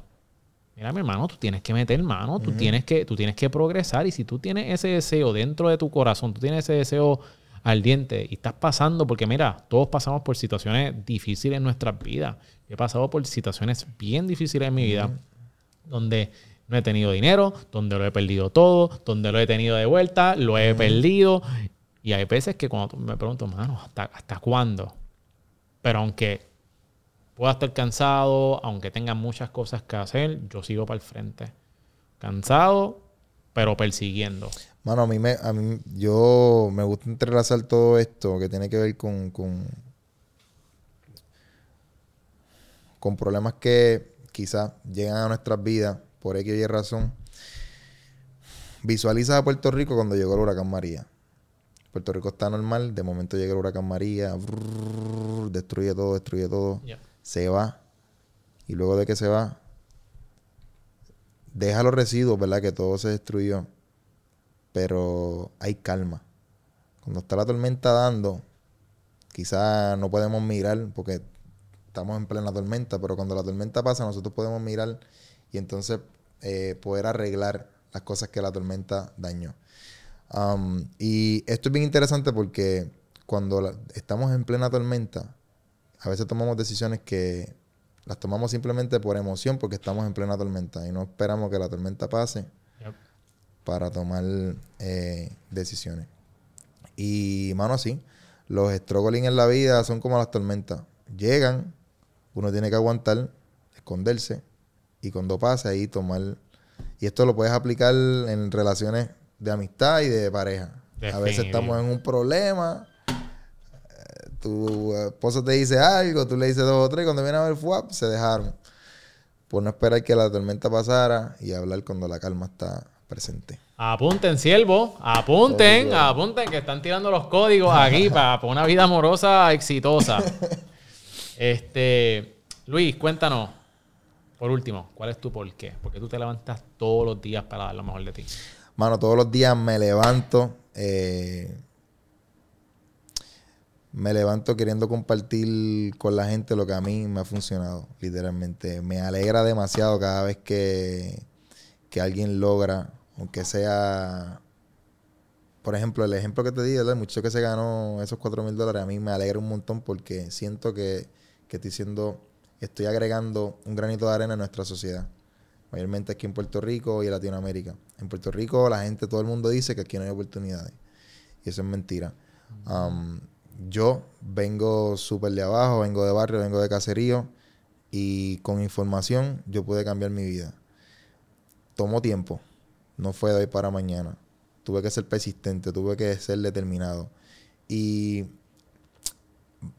Mira, mi hermano, tú tienes que meter mano, tú, tienes que, tú tienes que progresar y si tú tienes ese deseo dentro de tu corazón, tú tienes ese deseo ardiente y estás pasando, porque mira, todos pasamos por situaciones difíciles en nuestras vidas. Yo he pasado por situaciones bien difíciles en mi vida, donde no he tenido dinero, donde lo he perdido todo, donde lo he tenido de vuelta, lo he perdido. Y hay veces que cuando me pregunto, mano, ¿hasta, ¿hasta cuándo? Pero aunque pueda estar cansado, aunque tenga muchas cosas que hacer, yo sigo para el frente. Cansado, pero persiguiendo. Mano, a mí, me, a mí yo me gusta entrelazar todo esto que tiene que ver con, con, con problemas que quizás llegan a nuestras vidas por X Y razón. Visualiza a Puerto Rico cuando llegó el huracán María. Puerto Rico está normal, de momento llega el huracán María, brrr, destruye todo, destruye todo, Yeah. se va. Y luego de que se va, deja los residuos, ¿verdad? Que todo se destruyó. Pero hay calma. Cuando está la tormenta dando, quizás no podemos mirar porque estamos en plena tormenta, pero cuando la tormenta pasa, nosotros podemos mirar y entonces eh, poder arreglar las cosas que la tormenta dañó. Um, y esto es bien interesante porque cuando la- estamos en plena tormenta, a veces tomamos decisiones que las tomamos simplemente por emoción porque estamos en plena tormenta y no esperamos que la tormenta pase Yep. para tomar eh, decisiones. Y, mano, sí, los struggling en la vida son como las tormentas. Llegan, uno tiene que aguantar, esconderse, y cuando pasa ahí tomar... Y esto lo puedes aplicar en relaciones de amistad y de pareja. A veces estamos en un problema, eh, tu esposo te dice algo, tú le dices dos o tres, y cuando viene a ver FUAP, se dejaron. Por no esperar que la tormenta pasara y hablar cuando la calma está presente. Apunten, siervo. Apunten, Código. apunten, que están tirando los códigos aquí <laughs> para, para una vida amorosa exitosa. <laughs> Este, Luis, cuéntanos, por último, ¿cuál es tu por qué? Porque tú te levantas todos los días para dar lo mejor de ti. Mano, todos los días me levanto. eh, me levanto queriendo compartir con la gente lo que a mí me ha funcionado, literalmente. Me alegra demasiado cada vez que, que alguien logra, aunque sea. Por ejemplo, el ejemplo que te di, el muchacho que se ganó esos 4 mil dólares, a mí me alegra un montón porque siento que, que estoy siendo, estoy agregando un granito de arena a nuestra sociedad mayormente aquí en Puerto Rico y en Latinoamérica. En Puerto Rico la gente, todo el mundo dice que aquí no hay oportunidades. Y eso es mentira. Um, yo vengo súper de abajo, vengo de barrio, vengo de caserío y con información yo pude cambiar mi vida. Tomó tiempo, no fue de hoy para mañana. Tuve que ser persistente, tuve que ser determinado. Y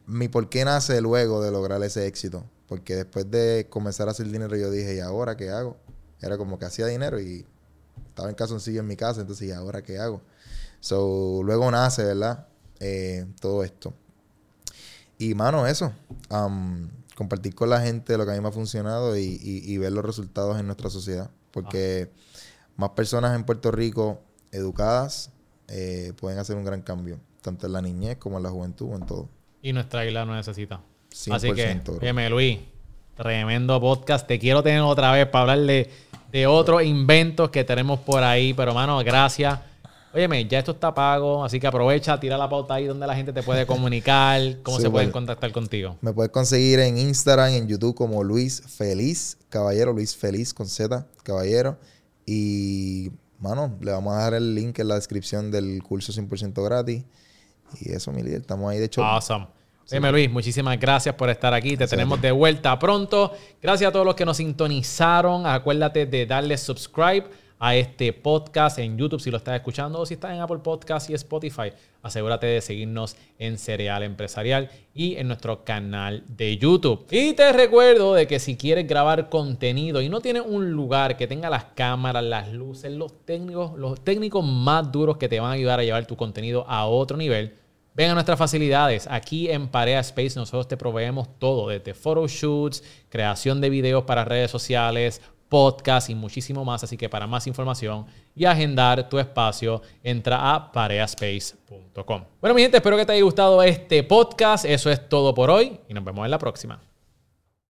mi por qué nace luego de lograr ese éxito. Porque después de comenzar a hacer dinero, yo dije, ¿y ahora qué hago? Era como que hacía dinero y estaba en calzoncillo en mi casa, entonces, ¿y ahora qué hago? So, luego nace, ¿verdad? Eh, todo esto. Y, mano, eso. am, compartir con la gente lo que a mí me ha funcionado y, y- y ver los resultados en nuestra sociedad. Porque más personas en Puerto Rico educadas eh, pueden hacer un gran cambio. Tanto en la niñez como en la juventud, en todo. Y nuestra isla lo necesita. 100%, Así que, óyeme, Luis, tremendo podcast. Te quiero tener otra vez para hablar de, de otros inventos que tenemos por ahí. Pero, mano, gracias. Óyeme, ya esto está pago, así que aprovecha, tira la pauta ahí donde la gente te puede comunicar, cómo se pueden contactar contigo. Me puedes conseguir en Instagram, en YouTube como Luis Feliz Caballero, Luis Feliz con Z, Caballero. Y, mano, le vamos a dejar el link en la descripción del curso 100% gratis. Y eso, mi líder, estamos ahí de hecho. Awesome. Óyeme, Luis, muchísimas gracias por estar aquí. Te tenemos de vuelta pronto. Gracias a todos los que nos sintonizaron. Acuérdate de darle subscribe a este podcast en YouTube si lo estás escuchando o si estás en Apple Podcast y Spotify. Asegúrate de seguirnos en Cereal Empresarial y en nuestro canal de YouTube. Y te recuerdo de que si quieres grabar contenido y no tienes un lugar que tenga las cámaras, las luces, los técnicos, los técnicos más duros que te van a ayudar a llevar tu contenido a otro nivel, Ven a nuestras facilidades. Aquí en Parea Space nosotros te proveemos todo, desde photoshoots, creación de videos para redes sociales, podcast y muchísimo más. Así que para más información y agendar tu espacio, entra a pareaspace.com. Bueno, mi gente, espero que te haya gustado este podcast. Eso es todo por hoy y nos vemos en la próxima.